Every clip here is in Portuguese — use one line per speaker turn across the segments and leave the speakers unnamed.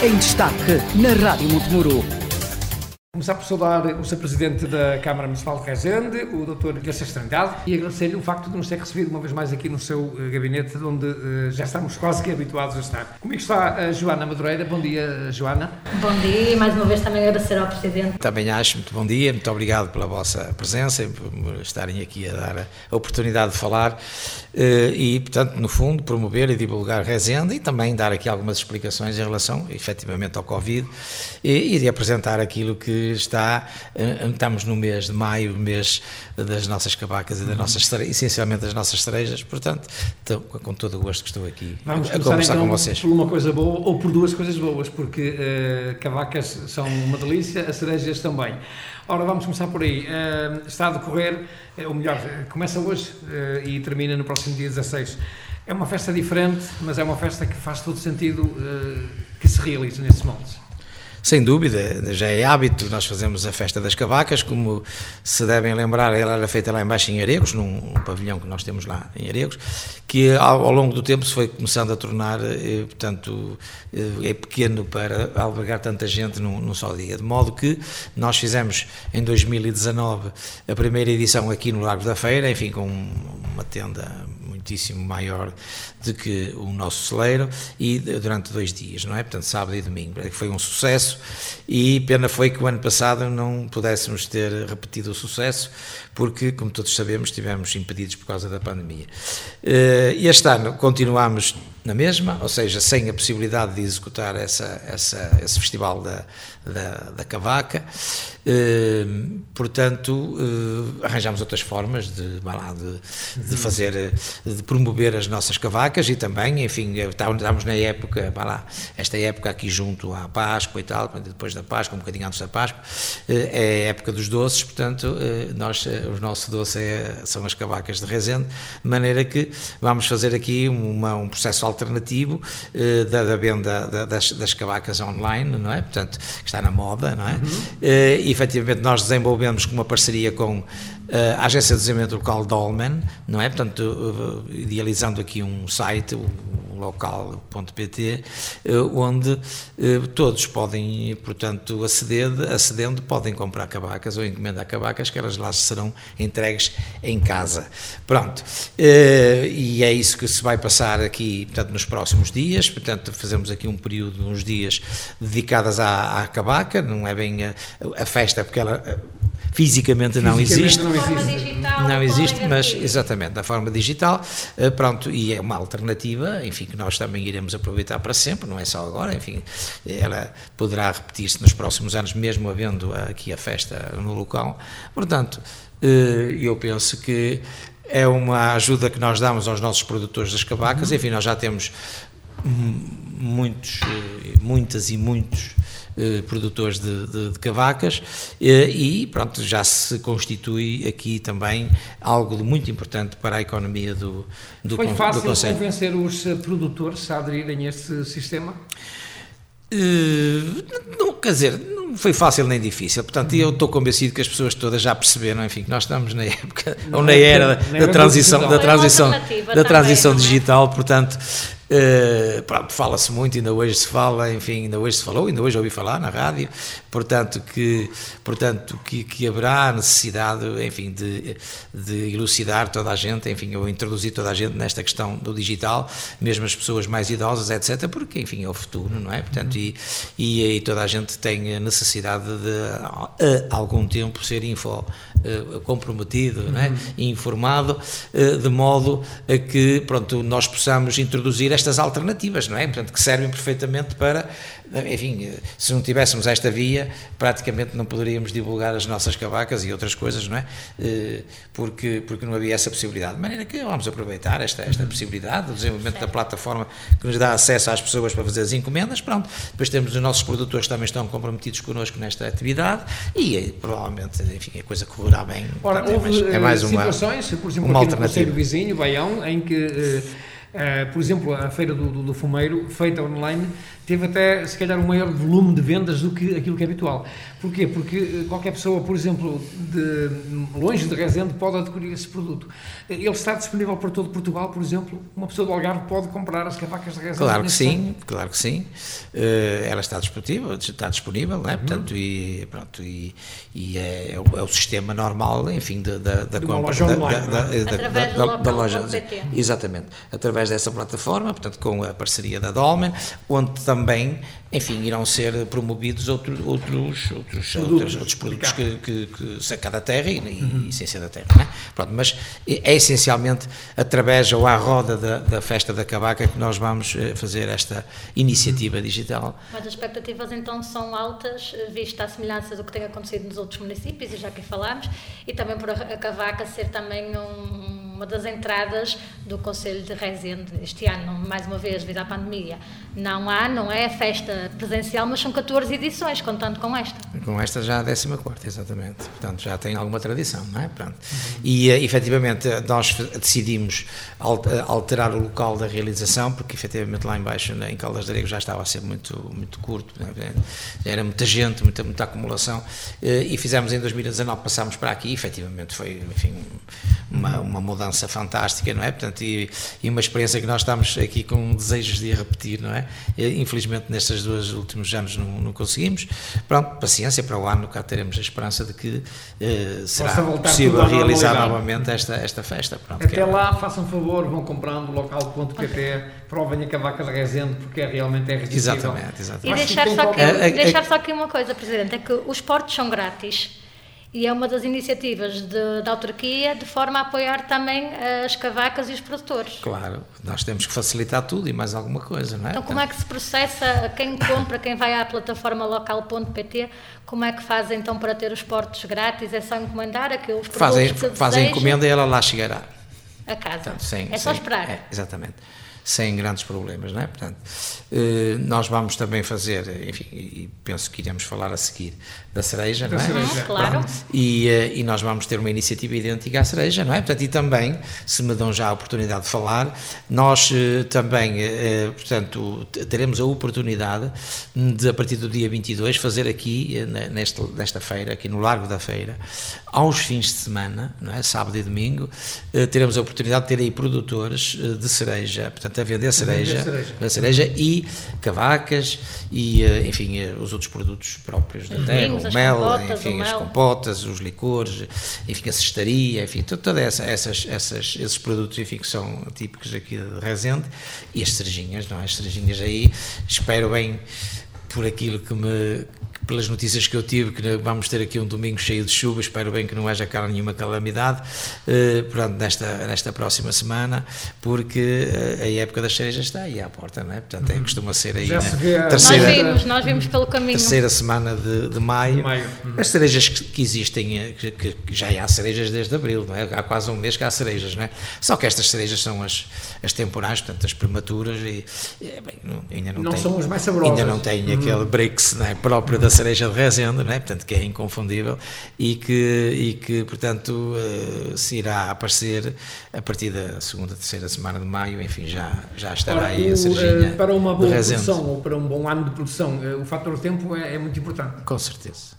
em destaque na Rádio Montemuro.
Começar por saudar o Sr. Presidente da Câmara Municipal de Rezende, o Dr. Garcês Trangado, e agradecer-lhe o facto de nos ter recebido uma vez mais aqui no seu uh, gabinete, onde uh, já estamos quase que habituados a estar. Que está a Joana Madureira? Bom dia, Joana.
Bom dia e mais uma vez também agradecer ao Presidente.
Também acho, muito bom dia, muito obrigado pela vossa presença e por estarem aqui a dar a oportunidade de falar e, portanto, no fundo, promover e divulgar Rezende e também dar aqui algumas explicações em relação, efetivamente, ao Covid e, e de apresentar aquilo que está, eh, estamos no mês de maio, mês das nossas cabacas e das nossas, essencialmente das nossas cerejas, portanto, estou, com todo o gosto que estou aqui
Vamos
a conversar
então
com vocês.
por uma coisa boa ou por duas coisas boas, porque uh, cavacas são uma delícia, as cerejas também. Ora, vamos começar por aí. Uh, está a decorrer, ou melhor, começa hoje uh, e termina no próximo dia 16. É uma festa diferente, mas é uma festa que faz todo sentido que se realize nesses moldes.
Sem dúvida, já é hábito, nós fazemos a festa das cavacas, como se devem lembrar, ela era feita lá embaixo em Aregos, num pavilhão que nós temos lá em Aregos, que ao, ao longo do tempo se foi começando a tornar, eh, portanto, eh, é pequeno para albergar tanta gente num, num, só dia. De modo que nós fizemos em 2019 a primeira edição aqui no Largo da Feira, enfim, com uma tenda muitíssimo maior do que o nosso celeiro e durante dois dias, não é? Portanto, sábado e domingo. Foi um sucesso e pena foi que o ano passado não pudéssemos ter repetido o sucesso, porque, como todos sabemos, estivemos impedidos por causa da pandemia. Eh, e este ano continuamos na mesma, ou seja, sem a possibilidade de executar essa, essa, esse festival da, da, da cavaca. Eh, portanto, eh, arranjamos outras formas de, lá, de, de, fazer, de promover as nossas cavacas e também, enfim, estamos na época, lá, esta época aqui junto à Páscoa e tal, depois da Páscoa, um bocadinho antes da Páscoa, é a época dos doces, portanto, nós, o nosso doce é, são as cavacas de Rezende, de maneira que vamos fazer aqui uma, um processo alternativo eh, da, da, venda da, das, das cavacas online, não é? Portanto, que está na moda, não é? Uhum. Eh, e efetivamente nós desenvolvemos com uma parceria com a Agência de Desenvolvimento Local Dolmen, não é? Portanto, idealizando aqui um site, o local.pt, onde todos podem, portanto, aceder, acedendo, podem comprar cavacas ou encomendar cavacas, que elas lá serão entregues em casa. Pronto, e é isso que se vai passar aqui, portanto, nos próximos dias, portanto, fazemos aqui um período, uns dias dedicadas à, à cavaca, não é bem a, a festa, porque ela fisicamente não existe. Não existe, não existe mas exatamente, da forma digital, eh, pronto, e é uma alternativa, enfim, que nós também iremos aproveitar para sempre, não é só agora, enfim, ela poderá repetir-se nos próximos anos, mesmo havendo aqui a festa no local. Portanto, eh, eu penso que é uma ajuda que nós damos aos nossos produtores das cavacas, enfim, nós já temos muitos, eh, muitas e muitos eh, produtores de, de, de cavacas eh, e pronto, já se constitui aqui também algo de muito importante para a economia do, do,
Foi fácil
do
convencer os produtores a aderirem a este sistema?
Uh, não, quer dizer, não foi fácil nem difícil. Portanto, eu estou convencido que as pessoas todas já perceberam, enfim, que nós estamos na época ou na era da, da transição, da transição, da transição digital. Portanto, Uh, fala-se muito, ainda hoje se fala, enfim, ainda hoje se falou, ainda hoje ouvi falar na rádio, portanto que, portanto, que, que haverá necessidade, enfim, de, de elucidar toda a gente, enfim, ou introduzir toda a gente nesta questão do digital, mesmo as pessoas mais idosas, etc., porque, enfim, é o futuro, não é? Portanto, e, e, e toda a gente tem a necessidade de, a algum tempo, ser info uh, comprometido, não é? E informado, uh, de modo a que, pronto, nós possamos introduzir estas alternativas, não é? Portanto, que servem perfeitamente para, enfim, se não tivéssemos esta via, praticamente não poderíamos divulgar as nossas cavacas e outras coisas, não é? Eh, porque, porque não havia essa possibilidade. De maneira que vamos aproveitar esta, esta possibilidade, o desenvolvimento da plataforma que nos dá acesso às pessoas para fazer as encomendas, pronto. Depois temos os nossos produtores que também estão comprometidos connosco nesta atividade e provavelmente, enfim, a coisa correrá bem.
Ora, portanto, houve é mais, é mais uma, situações, por exemplo, uma aqui no Conselho Vizinho, Baião, em que Uh, por exemplo, a feira do, do, do, Fumeiro, feita online, teve até, se calhar, um maior volume de vendas do que aquilo que é habitual. Porquê? Porque qualquer pessoa, por exemplo, de, longe de Rezende, pode adquirir esse produto. Ele está disponível para todo Portugal, por exemplo, uma pessoa do Algarve pode comprar as cavacas de Rezende?
Claro que sim, claro que sim. Uh, ela está disponível, está disponível, não é? Uhum. Portanto, e, pronto, e, e é, é, o, é, o, sistema normal, enfim, da, da, da compra.
Loja online,
da, da, da, da loja.
Exatamente. Através através dessa plataforma, portanto com a parceria da Dolmen, onde também, enfim, irão ser promovidos outro, outros, outros, outros, outros produtos que, que, que saca da terra e, uhum. e essência da terra. É? Pronto, mas é essencialmente através ou à roda da, da festa da cavaca que nós vamos eh, fazer esta iniciativa digital.
Mas as expectativas então são altas, vista a semelhança do que tem acontecido nos outros municípios, e já aqui falámos, e também por a cavaca ser também um uma das entradas do Conselho de Rezende este ano, mais uma vez, devido à pandemia. Não há, não é festa presencial, mas são 14 edições, contando com esta.
Com esta já a 14, exatamente. Portanto, já tem alguma tradição, não é? Pronto. E, eh, efetivamente, nós decidimos eh, alterar o local da realização, porque, efetivamente, lá embaixo, em Caldas de Arego, já estava a ser muito, muito curto, é? era muita gente, muita, muita acumulação, eh, e fizemos em 2019, passámos para aqui, efetivamente, foi, enfim, uma, uma mudança fantástica, não é? Portanto, e, e, uma experiência que nós estamos aqui com desejos de repetir, não é? E, infelizmente, nestes dois últimos anos não, não, conseguimos. Pronto, paciência, para o ano cá teremos a esperança de que eh, será possível realizar novamente esta, esta festa. Pronto,
Até é lá, façam um favor, vão comprando local.pt, provem a cavaca de Rezende, porque é realmente é irresistível.
Exatamente, exatamente.
E deixar só, aqui, deixar só aqui uma coisa, Presidente, é que os portos são grátis e é uma das iniciativas de, da autarquia de forma a apoiar também as cavacas e os produtores.
Claro, nós temos que facilitar tudo e mais alguma coisa, não é?
Então, como é que se processa, quem compra, quem vai à plataforma local.pt, como é que faz então para ter os portos grátis? É só encomendar aqueles produtos
fazem,
que
Fazem encomenda e ela lá chegará.
A casa. Portanto, sem, é só esperar. É,
exatamente sem grandes problemas, não é? Portanto, eh, nós vamos também fazer, enfim, e penso que iremos falar a seguir da cereja,
da
não é?
Cereja.
Claro.
E, eh, e, nós vamos ter uma iniciativa idêntica à cereja, não é? Portanto, e também, se me dão já a oportunidade de falar, nós eh, também, portanto, teremos a oportunidade de, a partir do dia 22, fazer aqui, nesta, nesta feira, aqui no Largo da Feira, aos fins de semana, não é? Sábado e domingo, teremos a oportunidade de ter aí produtores de cereja, portanto, a vender cereja, cereja. A cereja e cavacas e, eh, enfim, eh, os outros produtos próprios da terra, o mel, enfim, as compotas, os licores, enfim, a cestaria, enfim, todas essa, essas, essas, esses produtos, enfim, que são típicos aqui de Rezende e as cerejinhas, não é? As cerejinhas aí, espero bem por aquilo que me pelas notícias que eu tive, que vamos ter aqui um domingo cheio de chuva, espero bem que não haja cá nenhuma calamidade, uh, pronto, nesta, nesta próxima semana, porque uh, a época das cerejas está aí à porta, não é? Portanto, é, costuma ser aí
Já
né?
terceira, nós vimos, nós vimos pelo caminho.
Terceira semana de, de maio.
De maio.
Uhum. As cerejas que, que existem, eh, que, que, já há cerejas desde abril, não é? Há quase um mês que há cerejas, não é? Só que estas cerejas são as, as temporais, portanto, as prematuras e, bem, não, ainda não,
não
tem,
são as mais saborosas.
Ainda não tem uhum. aquele breaks não é? próprio da cereja de Rezende, não é? portanto, que é inconfundível e que, e que portanto, uh, se irá aparecer a partir da segunda, terceira semana de maio, enfim, já, já estará Ora, aí a cerejinha
uh, Para uma boa produção ou para um bom ano de produção, uh, o fator tempo é, é muito importante.
Com certeza.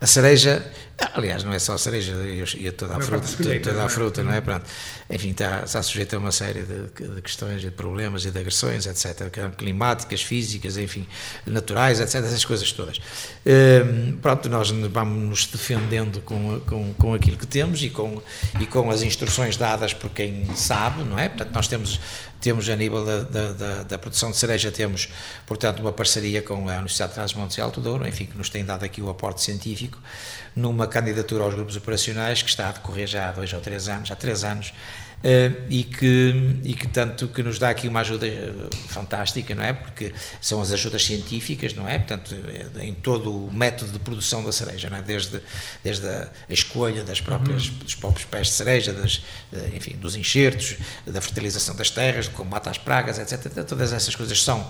A cereja, aliás, não é só a cereja, e toda a fruta, toda, toda a é? fruta, não é? Pronto. Enfim, está, está sujeita a uma série de, de questões, de problemas e de agressões, etc. Climáticas, físicas, enfim, naturais, etc. Essas coisas todas. Hum, pronto, nós vamos nos defendendo com, com, com aquilo que temos e com, e com as instruções dadas por quem sabe, não é? Portanto, nós temos temos a nível da, da, da, da, produção de cereja, temos, portanto, uma parceria com a Universidade de Trás-Montes e Alto Douro, enfim, que nos tem dado aqui o aporte científico, numa candidatura aos grupos operacionais que está a decorrer já há dois ou três anos, há três anos, e, que, e que tanto que nos dá aqui uma ajuda eh, fantástica, não é? Porque são as ajudas científicas, não é? Portanto, eh, em todo o método de produção da cereja, não é? Desde, desde a escolha das próprias, uhum. dos próprios pés de cereja, das, enfim, dos enxertos, da fertilização das terras, como mata as pragas, etc. Todas essas coisas são,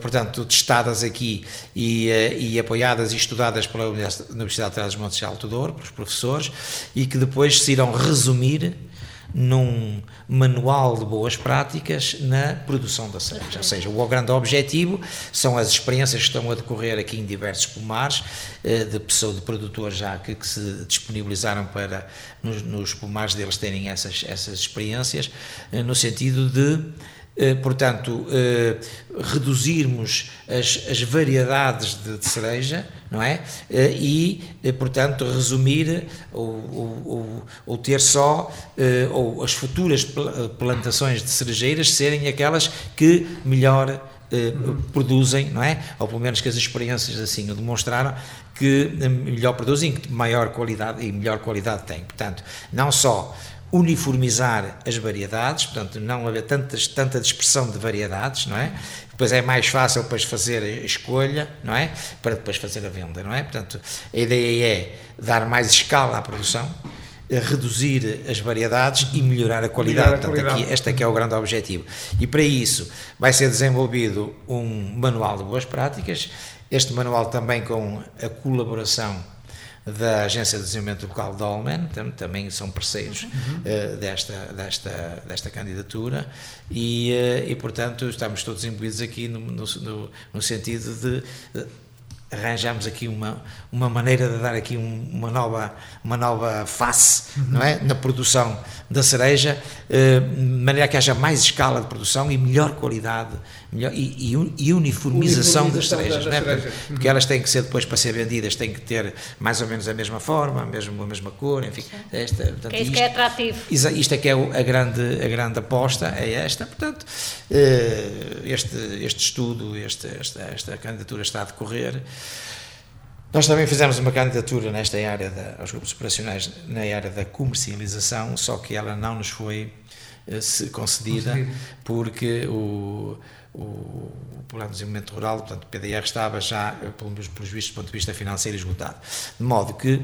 portanto, testadas aqui e, e apoiadas e estudadas pela Universidade de Trás-os-Montes de Alto Douro, pelos professores, e que depois se irão resumir num manual de boas práticas na produção da cereja. Ou seja, o grande objetivo são as experiências que estão a decorrer aqui em diversos pomares, eh, de pessoas, de produtores já que, que se disponibilizaram para nos, nos pomares deles terem essas, essas experiências, eh, no sentido de portanto, eh, reduzirmos as, as variedades de, de, cereja, não é? Eh, e, portanto, resumir ou, ter só, ou as futuras plantações de cerejeiras serem aquelas que melhor produzem, não é? Ou pelo menos que as experiências assim o demonstraram, que melhor produzem, que maior qualidade e melhor qualidade têm. Portanto, não só uniformizar as variedades, portanto, não haver tantas, tanta dispersão de variedades, não é? Depois é mais fácil depois fazer a escolha, não é? Para depois fazer a venda, não é? Portanto, a ideia é dar mais escala à produção, reduzir as variedades e melhorar a qualidade. Melhorar a Portanto, qualidade. Aqui, este aqui é o grande objetivo. E para isso vai ser desenvolvido um manual de boas práticas, este manual também com a colaboração da Agência de Desenvolvimento Local Dolmen, também são parceiros uhum. uh, desta, desta, desta candidatura e, uh, e, portanto, estamos todos imbuídos aqui no, no, no sentido de arranjamos aqui uma, uma maneira de dar aqui um, uma, nova, uma nova face uhum. não é? na produção da cereja, eh, de maneira que haja mais escala de produção e melhor qualidade melhor, e, e, e uniformização, uniformização, das cerejas, da, é? porque, porque elas têm que ser depois para ser vendidas, têm que ter mais ou menos a mesma forma, a mesma, a mesma cor, enfim.
Esta, portanto, que é isso isto, que é atrativo.
Isto é que é a grande, a grande aposta, é esta, portanto, eh, este, este estudo, este, esta, esta candidatura está a decorrer. Nós também fizemos uma candidatura nesta área da, aos grupos operacionais na área da comercialização, só que ela não nos foi uh, concedida porque o, o, o Plano de Desenvolvimento Rural, portanto o PDR estava já, eh, pelos, pelos vistos do ponto de vista financeiro, esgotado. De modo que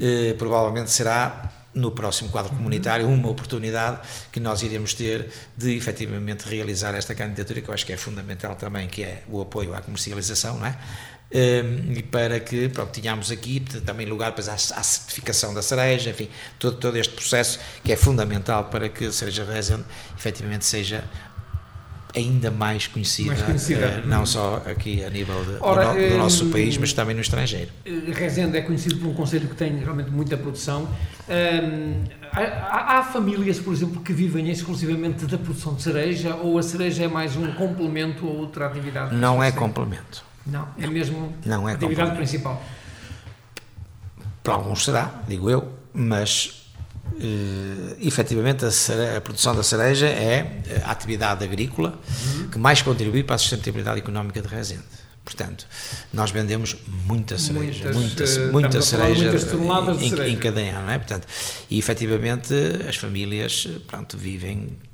eh, provavelmente será no próximo quadro comunitário uma oportunidade que nós iremos ter de efetivamente realizar esta candidatura, que eu acho que é fundamental também, que é o apoio à comercialização, não é? Um, e para que pronto, tenhamos aqui também lugar para à, à certificação da cereja, enfim, todo, todo este processo que é fundamental para que a cereja Rezen efetivamente seja ainda mais conhecida, mais conhecida. Uh, não só aqui a nível de, Ora, do, do um, nosso país, mas também no estrangeiro.
Rezende é conhecido por um conselho que tem realmente muita produção. Um, há, há, famílias, por exemplo, que vivem exclusivamente da produção de cereja ou a cereja é mais um complemento a outra atividade?
Não é complemento.
Não, é mesmo
não é
atividade principal.
Para alguns será, digo eu, mas uh, efetivamente a, cereja, a, produção da cereja é a atividade agrícola uhum. que mais contribui para a sustentabilidade económica de Rezende. Portanto, nós vendemos muita cereja, muitas, muita, muita cereja, em, cereja. em cada ano, não é? Portanto, e efetivamente as famílias, pronto, vivem eh,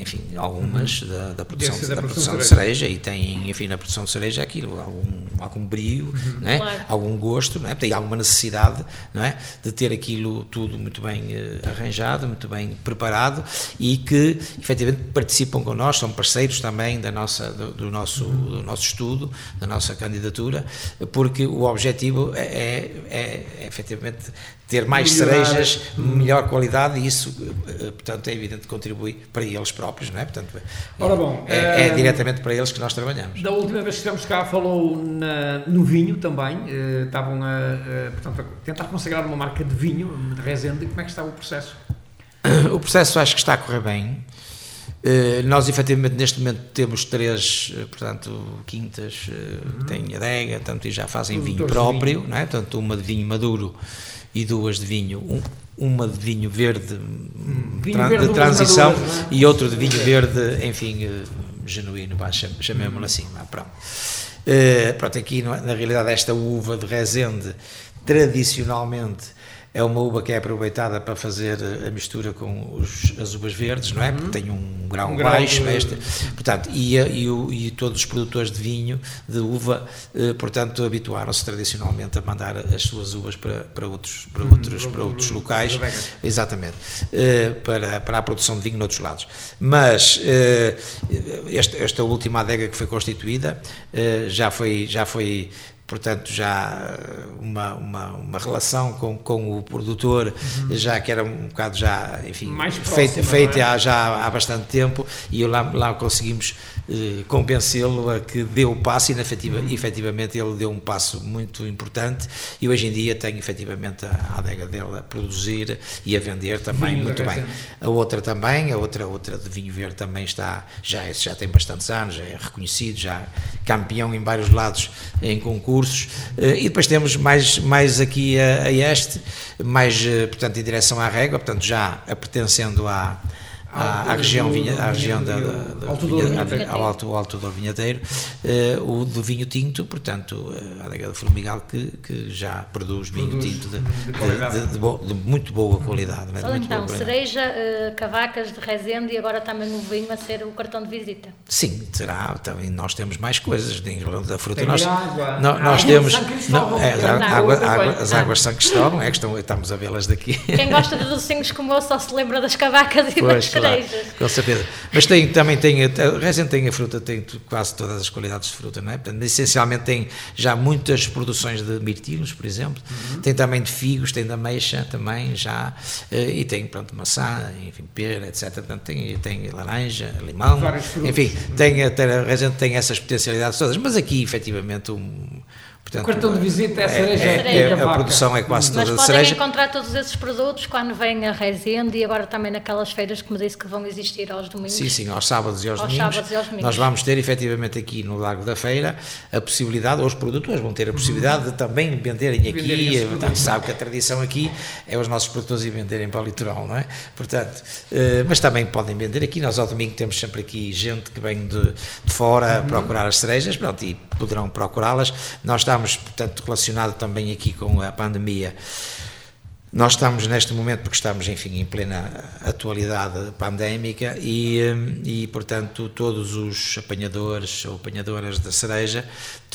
enfim, algumas uhum. da, da, produção, da, da produção, de cereja. e tem, enfim, na produção de cereja aquilo, algum, algum brio, uhum. né? Claro. algum gosto, não é? tem alguma necessidade não é? de ter aquilo tudo muito bem uh, arranjado, muito bem preparado e que efetivamente participam connosco, são parceiros também da nossa, do, do nosso, uhum. do nosso estudo, da nossa candidatura, porque o objetivo é, é, é, é efetivamente ter mais Melhorar. cerejas, melhor qualidade e isso, eh, portanto, é evidente que contribui para eles próprios, não é? Portanto,
Ora bom,
é, é, é diretamente para eles que nós trabalhamos.
Da última vez que estivemos cá falou na, no vinho também, eh, estavam a, a, portanto, a tentar consagrar uma marca de vinho, de Rezende, como é que está o processo?
O processo acho que está a correr bem. Uh, nós, efetivamente, neste momento temos três, portanto, quintas, uh, uhum. tem adega, tanto, e já fazem vinho próprio, vinho. Não é? portanto, uma de vinho maduro e duas de vinho, um, uma de vinho verde, hum, vinho tra verde de transição é? e outro de vinho verde, enfim, uh, genuíno, chamemos-lhe assim. Pronto. Uh, pronto, aqui na realidade esta uva de Rezende, tradicionalmente é uma uva que é aproveitada para fazer a mistura com os, as uvas verdes, não é? Porque tem um grau um baixo, grau de... este, portanto, e, e, e, todos os produtores de vinho, de uva, eh, portanto, habituaram-se tradicionalmente a mandar as suas uvas para, para outros, para outros, para outros locais, exatamente, eh, para, para a produção de vinho noutros lados. Mas eh, esta, esta última adega que foi constituída eh, já foi, já foi portanto já uma, uma, uma relação com, com o produtor, uhum. já que era um bocado já, enfim, feita, feita é? já há bastante tempo e lá, lá conseguimos eh, convencê-lo a que deu o passo e efetiva, uhum. efetivamente ele deu um passo muito importante e hoje em dia tem efetivamente a adega dele a produzir e a vender também vinho muito bem. A outra também, a outra, outra de vinho verde também está, já, já tem bastantes anos, já é reconhecido, já campeão em vários lados em concursos eh, e depois temos mais, mais aqui a, a este, mais eh, portanto em direção à régua, portanto já pertencendo à à, à região, vinha, à região da, da, da
Alto
vinha, ao Alto, Alto do Vinhadeiro, uh, o do vinho tinto, portanto, uh, a adega do Formigal que, que já produz vinho produz tinto de, de, de, bo, de, muito boa qualidade. Né?
então, cereja, uh, cavacas de Rezende e agora também o vinho a ser o cartão de visita.
Sim, será, também nós temos mais coisas da fruta.
Tem
nós,
água,
nós, nós temos não, é, água, água, as águas de São Cristóvão, é que estão, estamos a vê-las daqui.
Quem gosta de docinhos como eu só se lembra das cavacas e pois, das
com certeza. Mas tem, também tem, a tem a fruta, tem quase todas as qualidades de fruta, não é? Portanto, essencialmente tem já muitas produções de mirtilos, por exemplo, uhum. tem também de figos, tem de ameixa também já, eh, e tem, pronto, maçã, enfim, pera, etc. Portanto, tem, tem laranja, limão, enfim, tem, a Rezende tem essas potencialidades todas, mas aqui, efetivamente, um
Portanto, o cartão de visita é a cereja. É,
é, é, a produção é quase toda
Mas
podem
encontrar todos esses produtos quando vêm a Resende e agora também naquelas feiras que me disse que vão existir aos domingos.
Sim, sim, aos sábados e aos,
aos
domingos.
Sábados e aos domingos.
Nós vamos ter efetivamente aqui no Lago da Feira a possibilidade, ou os produtores vão ter a possibilidade de também venderem aqui. Venderem portanto, sabe que a tradição aqui é os nossos produtores e venderem para o litoral, não é? Portanto, eh, mas também podem vender aqui. Nós ao domingo temos sempre aqui gente que vem de, de fora uhum. procurar as cerejas, pronto, e poderão procurá-las. Nós estamos, portanto, relacionado também aqui com a pandemia. Nós estamos neste momento, porque estamos, enfim, em plena atualidade pandémica e, e, portanto, todos os apanhadores ou apanhadoras da cereja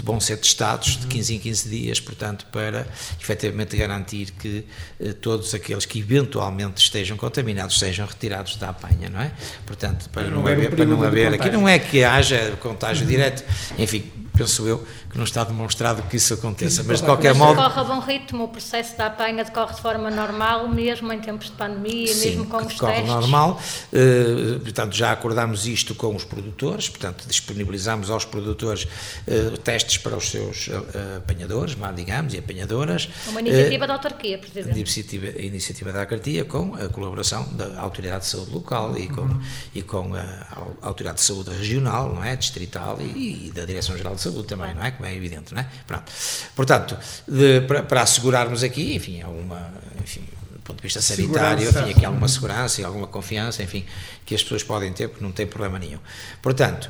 vão ser testados de 15 em 15 dias, portanto, para efetivamente garantir que eh, todos aqueles que eventualmente estejam contaminados sejam retirados da apanha, não é? Portanto, para, para não, haver, para não haver aqui, não é que haja contágio uhum. direto, enfim, penso eu, que não está demonstrado que isso aconteça, mas de qualquer
mas
modo...
decorre a bom ritmo, o processo da apanha decorre de forma normal, mesmo em tempos de pandemia,
Sim,
mesmo com os
decorre
testes?
normal, uh, portanto já acordámos isto com os produtores, portanto disponibilizamos aos produtores uh, testes para os seus uh, apanhadores, digamos, e apanhadoras.
Uma iniciativa da autarquia, Presidente.
Iniciativa, iniciativa da autarquia com a colaboração da Autoridade de Saúde Local e com, uhum. e com a, a Autoridade de Saúde Regional, não é, distrital e, e da Direção-Geral de Saúde também, não é? como é evidente, não é? Pronto. Portanto, de, para, para, assegurarmos aqui, enfim, alguma, enfim, do ponto de vista sanitário, enfim, aqui alguma segurança e alguma confiança, enfim, que as pessoas podem ter, porque não tem problema nenhum. Portanto,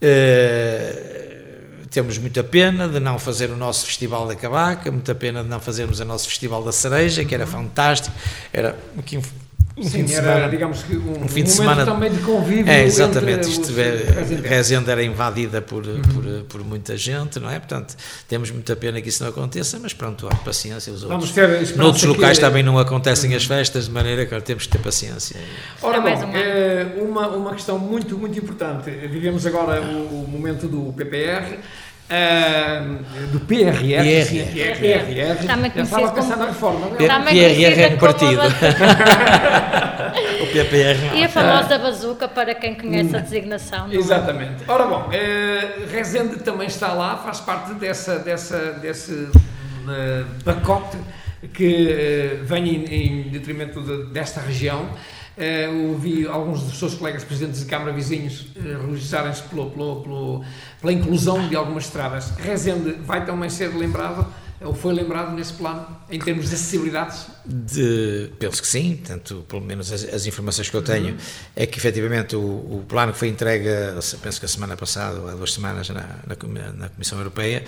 eh, temos muita pena de não fazer o nosso Festival da Cavaca, muita pena de não fazermos o nosso Festival da Cereja, que era fantástico, era aqui
um Sim, fim de era, semana, digamos que um, um fim de semana também de convívio.
É, exatamente. Isto é, Rezende era invadida por, uhum. por, por, muita gente, não é? Portanto, temos muita pena que isso não aconteça, mas pronto, há paciência. Os outros. Vamos ter Noutros locais que... também não acontecem as festas, de maneira que temos que ter paciência.
Ora, bom, é uma, uma questão muito, muito importante. Vivemos agora o, o momento do PPR. Uh, do PRR,
PRR,
PRR,
também conhecido como
na reforma,
PRR é um partido. o PPR.
E a famosa bazuca para quem conhece a designação.
É? Exatamente. Ora bom, uh, Rezende também está lá, faz parte dessa, dessa, desse uh, pacote que uh, vem em, em detrimento de, desta região. Uh, ouvi alguns dos seus colegas presidentes de Câmara vizinhos uh, realizarem-se pela inclusão de algumas estradas. Rezende vai também ser lembrado ou foi lembrado nesse plano, em termos de acessibilidades?
De, penso que sim, tanto pelo menos as, as informações que eu tenho, uhum. é que efetivamente o, o, plano que foi entregue, penso que a semana passada, ou há duas semanas, na, na, na Comissão Europeia,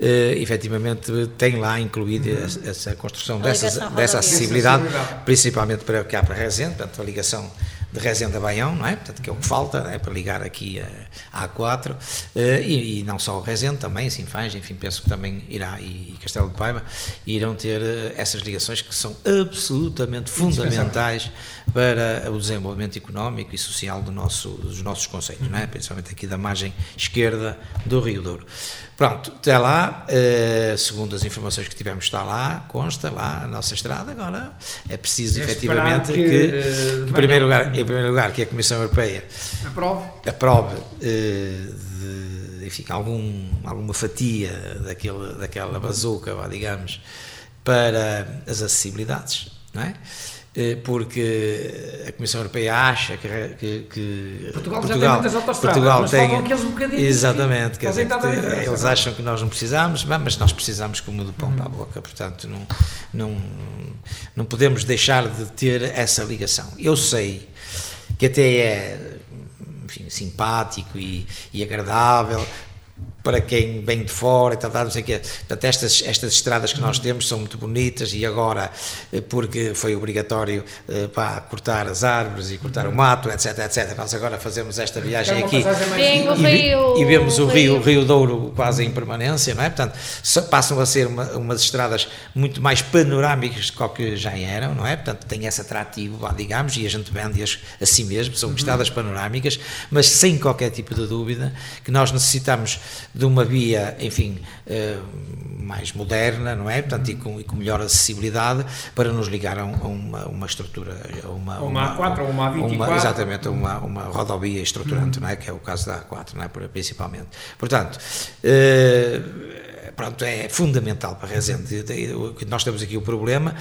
eh, efetivamente tem lá incluída uhum. essa, essa, construção dessa, dessa acessibilidade, principalmente para cá para Rezende, portanto a ligação de Rezende a Baião, não é? Portanto, que é o que falta é? para ligar aqui a A4 eh, e, e, não só o Rezende, também Sinfãs, enfim, penso que também irá e, Castelo de Paiva irão ter eh, essas ligações que são absolutamente fundamentais para o desenvolvimento económico e social do nosso, dos nossos conceitos, não é? principalmente aqui da margem esquerda do Rio Douro. Pronto, até lá, uh, segundo as informações que tivemos, está lá, consta lá a nossa estrada. Agora é preciso, é efetivamente, que, que, uh, em, primeiro lugar, em primeiro lugar, que a Comissão Europeia
aprove,
aprove uh, de, enfim, algum, alguma fatia daquele, daquela bazuca, digamos, para as acessibilidades, não é? Eh, porque a Comissão Europeia acha que, que, que
Portugal, Portugal, já tem
Portugal
mas
tem,
aqueles bocadinhos
exatamente, quer dizer, que, eles acham que nós não precisamos, mas nós precisamos como do pão para a boca, portanto não, não, não podemos deixar de ter essa ligação. Eu sei que até é enfim, simpático e, e agradável para quem vem de fora e tal, não sei o quê. Portanto, estas, estas estradas que nós temos são muito bonitas e agora, eh, porque foi obrigatório eh, para cortar as árvores e cortar o mato, etc, etc. Nós agora fazemos esta viagem aqui
e,
e, vemos o rio, o rio Douro quase em permanência, não é? Portanto, passam a ser uma, umas estradas muito mais panorâmicas do que já eram, não é? Portanto, tem esse atrativo, digamos, e a gente vende-as a si mesmo, são estradas panorâmicas, mas sem qualquer tipo de dúvida que nós necessitamos de uma via, enfim, eh, mais moderna, não é? Portanto, e com, e com melhor acessibilidade para nos ligar a, uma, uma estrutura, a uma,
uma, A4 ou uma A24.
Uma, exatamente, uma, uma rodovia estruturante, uhum. não é? Que é o caso da A4, não é? Principalmente. Portanto, eh, pronto, é fundamental para Rezende. Nós temos aqui o problema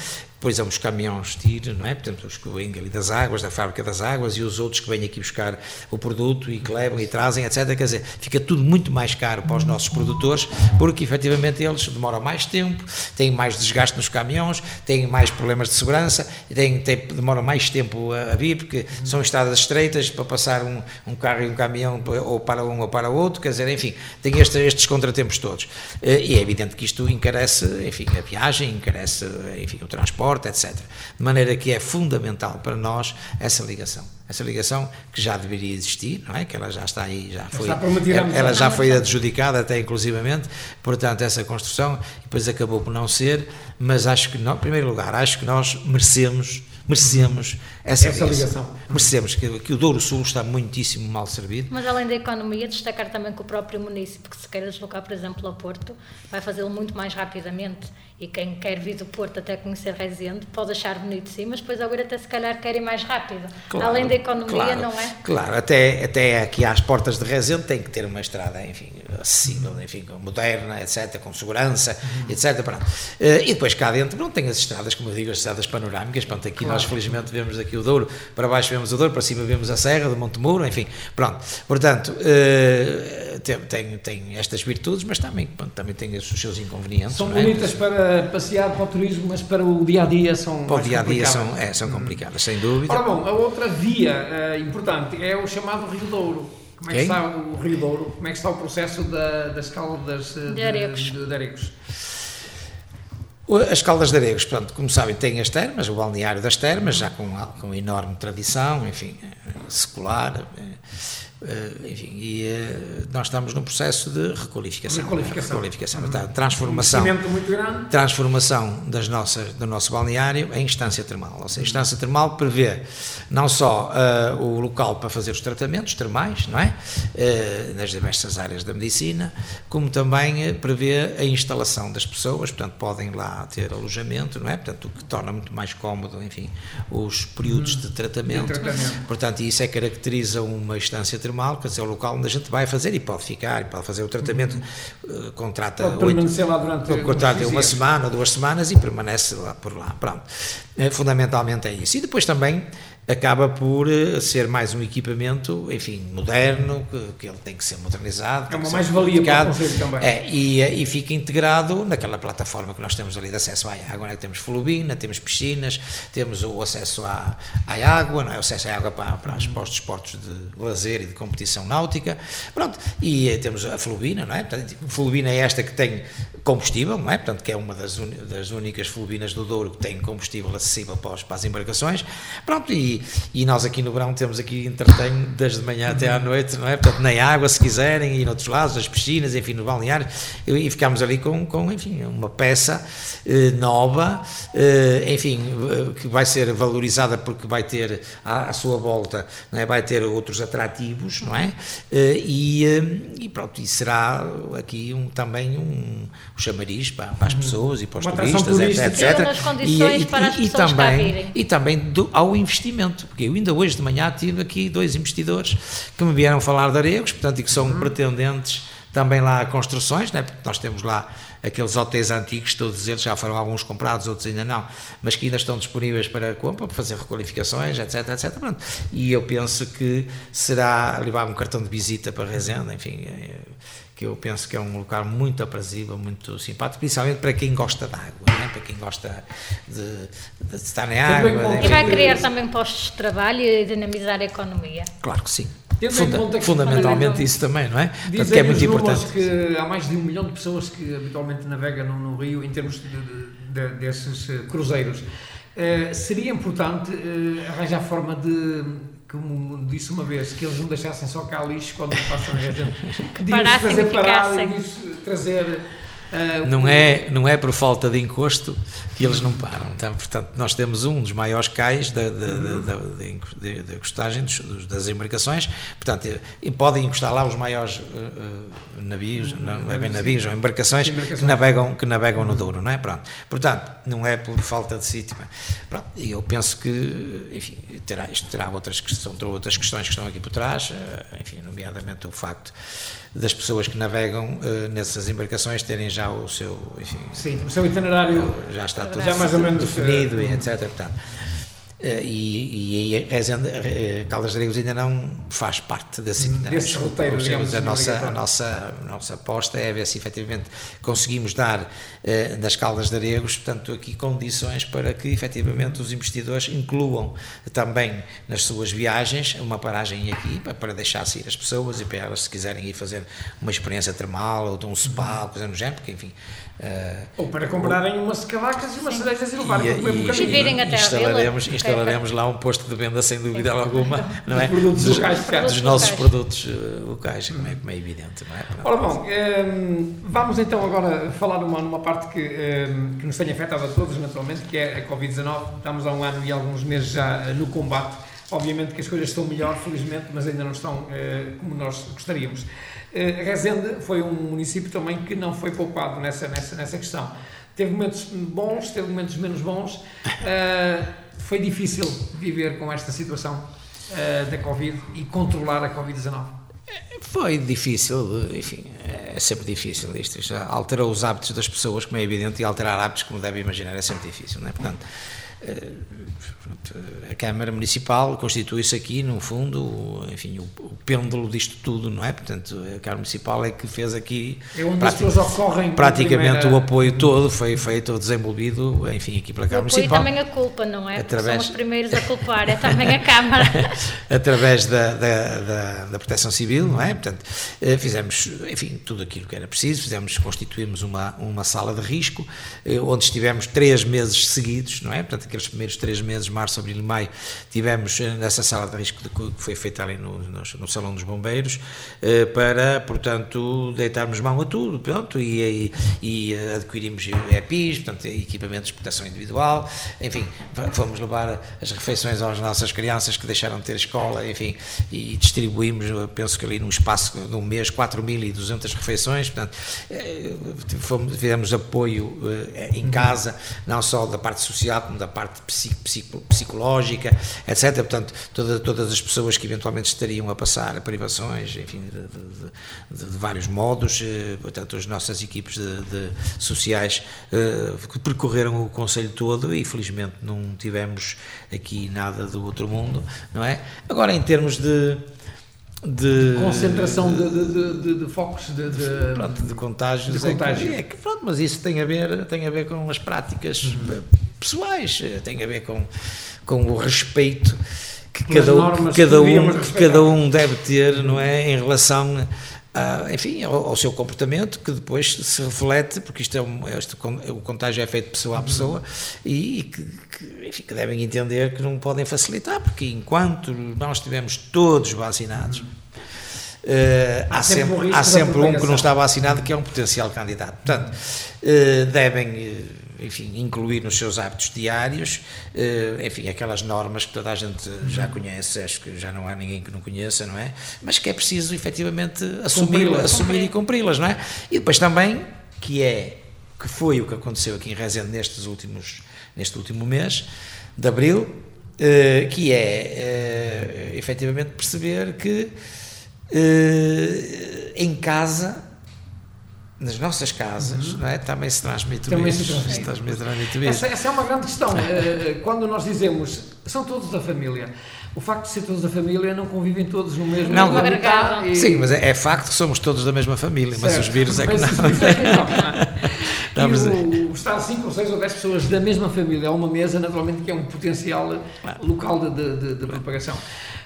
depois há uns caminhões tiro, não é? Portanto, os que vêm ali das águas, da fábrica das águas, e os outros que vêm aqui buscar o produto e que levam e trazem, etc. Quer dizer, fica tudo muito mais caro para os nossos produtores, porque efetivamente eles demoram mais tempo, têm mais desgaste nos caminhões, têm mais problemas de segurança, têm, têm, demoram mais tempo a, a, vir, porque são estradas estreitas para passar um, um, carro e um caminhão ou para um ou para outro, quer dizer, enfim, tem este, estes contratempos todos. Eh, e é evidente que isto encarece, enfim, a viagem, encarece, enfim, o transporte etc. De maneira que é fundamental para nós essa ligação. Essa ligação que já deveria existir, não é? Que ela já está aí, já foi, ela já foi adjudicada até inclusivamente, portanto essa construção depois acabou por não ser, mas acho que, em primeiro lugar, acho que nós merecemos merecemos essa, essa ligação. ligação. Merecemos que, que, o Douro Sul está muitíssimo mal servido.
Mas além da economia, destacar também que o próprio município, que se queira deslocar, por exemplo, ao Porto, vai fazê-lo muito mais rapidamente. E quem quer vir do Porto até conhecer Rezende pode achar bonito sim, mas depois agora até se calhar quer ir mais rápido. Claro, além da economia,
claro,
não é?
Claro, até, até aqui às portas de Rezende tem que ter uma estrada, enfim, acessível, enfim, moderna, etc., com segurança, uhum. etc. Pronto. Eh, e depois cá dentro não tem as estradas, como eu digo, as estradas panorâmicas, pronto, aqui claro. nós felizmente vemos aqui o Douro, para baixo vemos o Douro, para cima vemos a Serra de Montemuro, enfim, pronto. Portanto, eh, tem, tem, tem estas virtudes, mas também, pronto, também tem os seus inconvenientes.
São é? bonitas para passear para o turismo, mas para o dia a dia são
para o dia a dia são, é, são complicadas, sem dúvida.
Ora bom, a outra via uh, importante é o chamado Rio Douro. Como é que está o Rio Douro? Como é que está o processo da, das caldas
de, de aregos?
De, de aregos?
As Caldas de Aregos, portanto, como sabem, têm as termas, o balneário das termas, já com, com enorme tradição, enfim, secular, Uh, enfim, e uh, nós estamos num processo de requalificação.
Requalificação.
requalificação uhum. transformação.
Um muito grande.
Transformação das nossas, do nosso balneário em instância termal. Ou seja, a instância termal prevê não só uh, o local para fazer os tratamentos termais, não é? nas diversas áreas da medicina, como também prevê a instalação das pessoas, portanto, podem lá ter alojamento, não é? Portanto, o que torna muito mais cómodo, enfim, os períodos de tratamento. de tratamento. Portanto, isso é caracteriza uma instância termal termal, quer dizer, é o local onde a gente vai fazer e pode ficar, e pode fazer o tratamento, uh, contrata
pode permanecer lá durante
contrata uma semana, duas semanas e permanece lá por lá. Pronto. Uh, fundamentalmente é isso. E depois também acaba por eh, ser mais um equipamento, enfim, moderno, que, que ele tem que ser modernizado.
É uma mais-valia para o Conselho também.
É, e, eh, e fica integrado naquela plataforma que nós temos ali de acesso à água. Né? Temos flubina, temos piscinas, temos o acesso à, à água, não é? o acesso à água para, para os postos esportes de lazer e de competição náutica. Pronto, e eh, temos a flubina, não é? Portanto, a flubina é esta que tem combustível, não é? Portanto, que é uma das, das únicas flubinas do Douro que tem combustível acessível para, os, para as embarcações. Pronto, e e, e nós aqui no verão temos aqui entretém desde de manhã até à noite, não é? Portanto, nem água se quiserem, e noutros lados, nas piscinas, enfim, no balneário, e, e ficámos ali com, com, enfim, uma peça eh, nova, eh, enfim, eh, que vai ser valorizada porque vai ter à, à sua volta, não é? Vai ter outros atrativos, não é? Eh, e, eh, e pronto, e será aqui um, também um, um chamariz para, para as pessoas e para os turistas,
turística.
etc.
Para as pessoas cá
também,
virem.
e também do- ao investimento, porque eu ainda hoje de manhã tive aqui dois investidores que me vieram falar de Aregos, portanto, e que são pretendentes também lá a construções, né? porque nós temos lá aqueles hotéis antigos, todos eles já foram alguns comprados, outros ainda não, mas que ainda estão disponíveis para compra, para fazer requalificações, etc, etc. Pronto. E eu penso que será levar um cartão de visita para Rezende, enfim, eh, que eu penso que é um local muito aprazível, muito simpático, principalmente para quem gosta de água, né? para quem gosta de, de estar na água. de-
E vai criar também postos de trabalho e dinamizar a economia.
Claro que sim.
Tendo em
Funda-
conta que-
fundamentalmente isso também, não é? Portanto, que é muito importante.
que há mais de um milhão de pessoas que habitualmente navegam no, no Rio em termos de, de- de- desses eh, cruzeiros. Eh, seria importante eh, arranjar forma de, como disse uma vez, que eles não deixassem só cá lixo quando passam a gente. Que devíamos
parassem
fazer
e
parar e devíamos trazer. Eh,
Não é, não é por falta de encosto que eles não param. Então, portanto, nós temos um dos maiores cais da, da, encostagem das embarcações. Portanto, e podem encostar lá os maiores eh, navios, não é bem navios, ou embarcações,
Embarcações.
que navegam, que navegam no Douro, não é? Pronto. Portanto, não é por falta de sítio. Pronto. E eu penso que, enfim, terá, isto terá outras, que- são outras questões que estão aqui por trás, enfim, nomeadamente o facto das pessoas que navegam eh, nessas embarcações terem já o seu, enfim,
Sim, o seu itinerário.
já está tudo
Já mais ou menos,
definido
eh,
e etc. Portanto, e, e, e Rezende, eh, Caldas de ainda não faz parte desse itinerário.
Desse roteiro,
Digamos, a, nossa, a, nossa, a nossa aposta é ver se efetivamente conseguimos dar eh, das Caldas de Aregos, portanto, aqui condições para que efetivamente os investidores incluam também nas suas viagens uma paragem aqui para, para deixar sair as pessoas e para elas, se quiserem ir fazer uma experiência termal ou de um spa, ou coisa do género, porque enfim. Eh,
Ou para comprarem umas cavacas e umas cerejas e levarem para comer um
e,
bocadinho.
E
instalaremos, instalaremos lá um posto de venda sem dúvida alguma, não é?
Produtos
dos,
locais,
dos
produtos
nossos
locais.
produtos eh, locais, como é, como é evidente, não é? Pronto.
Ora bom, ehm, vamos então agora falar numa, numa parte que, ehm, que nos tem afetado a todos, naturalmente, que é a Covid-19. Estamos há um ano e alguns meses já eh, no combate. Obviamente que as coisas estão melhor, felizmente, mas ainda não estão eh, como nós gostaríamos. Eh, Rezende foi um município também que não foi poupado nessa, nessa, nessa questão. Teve momentos bons, teve momentos menos bons. Eh, foi difícil viver com esta situação eh, da Covid e controlar a Covid-19.
Foi difícil, enfim, é sempre difícil isto. isto alterou os hábitos das pessoas, como é evidente, e alterar hábitos, como deve imaginar, é sempre difícil, não é? Portanto, a Câmara Municipal constitui-se aqui, no fundo, enfim, o, o pêndulo disto tudo, não é? Portanto, a Câmara Municipal é que fez aqui
É onde ocorrem.
praticamente
primeira-
o apoio todo foi feito, desenvolvido, enfim, aqui pela Câmara Municipal.
também a culpa, não é? Porque
Através-
são os primeiros a culpar, é também a Câmara.
através da, da, da, da Proteção Civil, não é? Portanto, eh, fizemos, enfim, tudo aquilo que era preciso, fizemos, constituímos uma, uma sala de risco, eh, onde estivemos três meses seguidos, não é? Portanto, aqueles primeiros três meses, março, abril e maio, tivemos eh, nessa sala de risco de- que foi feita ali no, no, no Salão dos Bombeiros, eh, para, portanto, deitarmos mão a tudo, pronto, e, e, e eh, adquirimos EPIs, portanto, equipamentos de proteção individual, enfim, fomos levar as refeições às nossas crianças que deixaram de ter escola, enfim, e distribuímos, eu penso que ali num espaço de um mês, 4.200 refeições, portanto, eh, fomos, fizemos apoio eh, em casa, não só da parte social, como da parte psi- psico- psicológica, etc. Portanto, toda- todas as pessoas que eventualmente estariam a passar a privações, enfim, de, de- de- de vários modos, eh, portanto, as nossas equipes sociais eh, percorreram o Conselho todo e felizmente não tivemos aqui nada do outro mundo, não é? Agora, em termos de. de
Concentração de, de, de- de- focos de, de-
pronto, de contágios.
De
é que-
contágio.
É que, pronto, mas isso tem a ver, tem a ver com as práticas eh, pessoais, eh, tem a ver com, com o respeito que cada, um, que cada, um, que cada um deve ter, não é, em relação enfim, ao, ao, seu comportamento, que depois se reflete, porque isto é um, este, o contágio é feito pessoa a pessoa, e, e que, que, enfim, que devem entender que não podem facilitar, porque enquanto nós estivermos todos vacinados, Uh, há, sempre, um há sempre um que não está vacinado que é um potencial candidato. Portanto, uh, devem, enfim, incluir nos seus hábitos diários, enfim, aquelas normas que toda a gente já conhece, acho que já não há ninguém que não conheça, não é? Mas que é preciso efetivamente assumir, assumir e cumpri-las, não é? E depois também, que é, que foi o que aconteceu aqui em Rezende nestes últimos, neste último mês de Abril, que é, efetivamente, perceber que em casa, nas nossas casas, uhum. não é? também se transmite também o vírus. Se transmite. transmite
essa, essa, é uma grande questão. uh, quando nós dizemos são todos da família, o facto de ser todos da família não convivem todos no mesmo
não, lugar. E... Sim, mas é, é, facto que somos todos da mesma família, certo. mas os vírus é que não.
não, não. e o, o estar 5 ou 6 ou 10 pessoas da mesma família a uma mesa, naturalmente, que é um potencial local de, de, de propagação.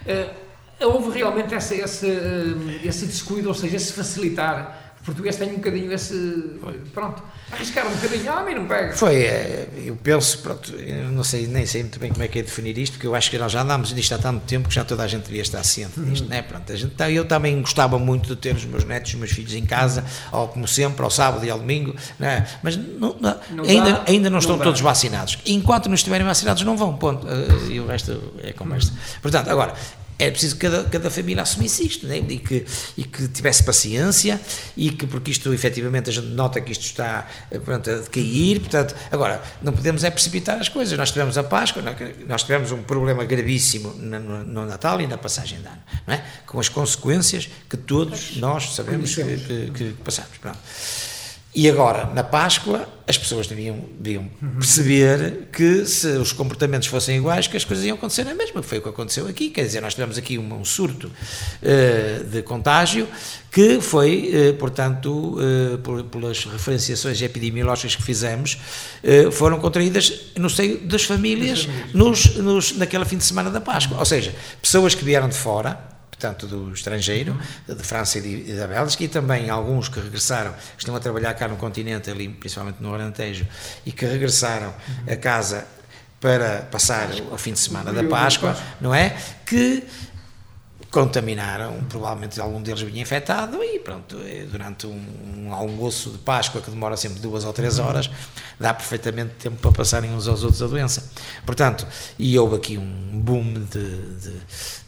Uh, houve realmente essa, esse, eh, esse descuido, ou seja, esse facilitar. O português tem um bocadinho esse. Pronto, arriscar um bocadinho, ah, a mim não pega.
Foi, eh, eu penso, pronto, eu não sei, nem sei muito bem como é que é definir isto, porque eu acho que nós já andámos nisto há tanto tempo que já toda a gente devia estar ciente disto, uhum. né? Pronto, a gente, tá, eu também gostava muito de ter os meus netos, os meus filhos em casa, ou como sempre, ao sábado e ao domingo, né? mas não, não, não ainda, dá, ainda não estão não todos vacinados. Enquanto não estiverem vacinados, não vão, ponto. Eh, e o resto é conversa. Uhum. Portanto, agora, é preciso que cada, cada família assumisse isto né? e, que, e que tivesse paciência e que, porque isto efetivamente a gente nota que isto está pronto, a decair, portanto, agora, não podemos é precipitar as coisas, nós tivemos a Páscoa, nós tivemos um problema gravíssimo no, no Natal e na passagem de ano, é? com as consequências que todos nós sabemos que, que, que passamos, pronto. E agora, na Páscoa, as pessoas deviam, deviam perceber que se os comportamentos fossem iguais, que as coisas iam acontecer na mesma, que foi o que aconteceu aqui. Quer dizer, nós tivemos aqui um, um surto uh, de contágio que foi, uh, portanto, uh, por, pelas referenciações epidemiológicas que fizemos, foram contraídas no seio das famílias, das famílias. Nos, nos, naquele fim de semana da Páscoa. Ou seja, pessoas que vieram de fora portanto, do estrangeiro, de França e, de, da Bélgica, e também alguns que regressaram, que estão a trabalhar cá no continente, ali, principalmente no Alentejo, e que regressaram a casa para passar o fim de semana da Páscoa, não é? Que contaminaram, provavelmente algum deles vinha infectado e pronto, durante um, um, almoço de Páscoa que demora sempre duas ou três horas, dá perfeitamente tempo para passarem uns aos outros a doença. Portanto, e houve aqui um boom de, de,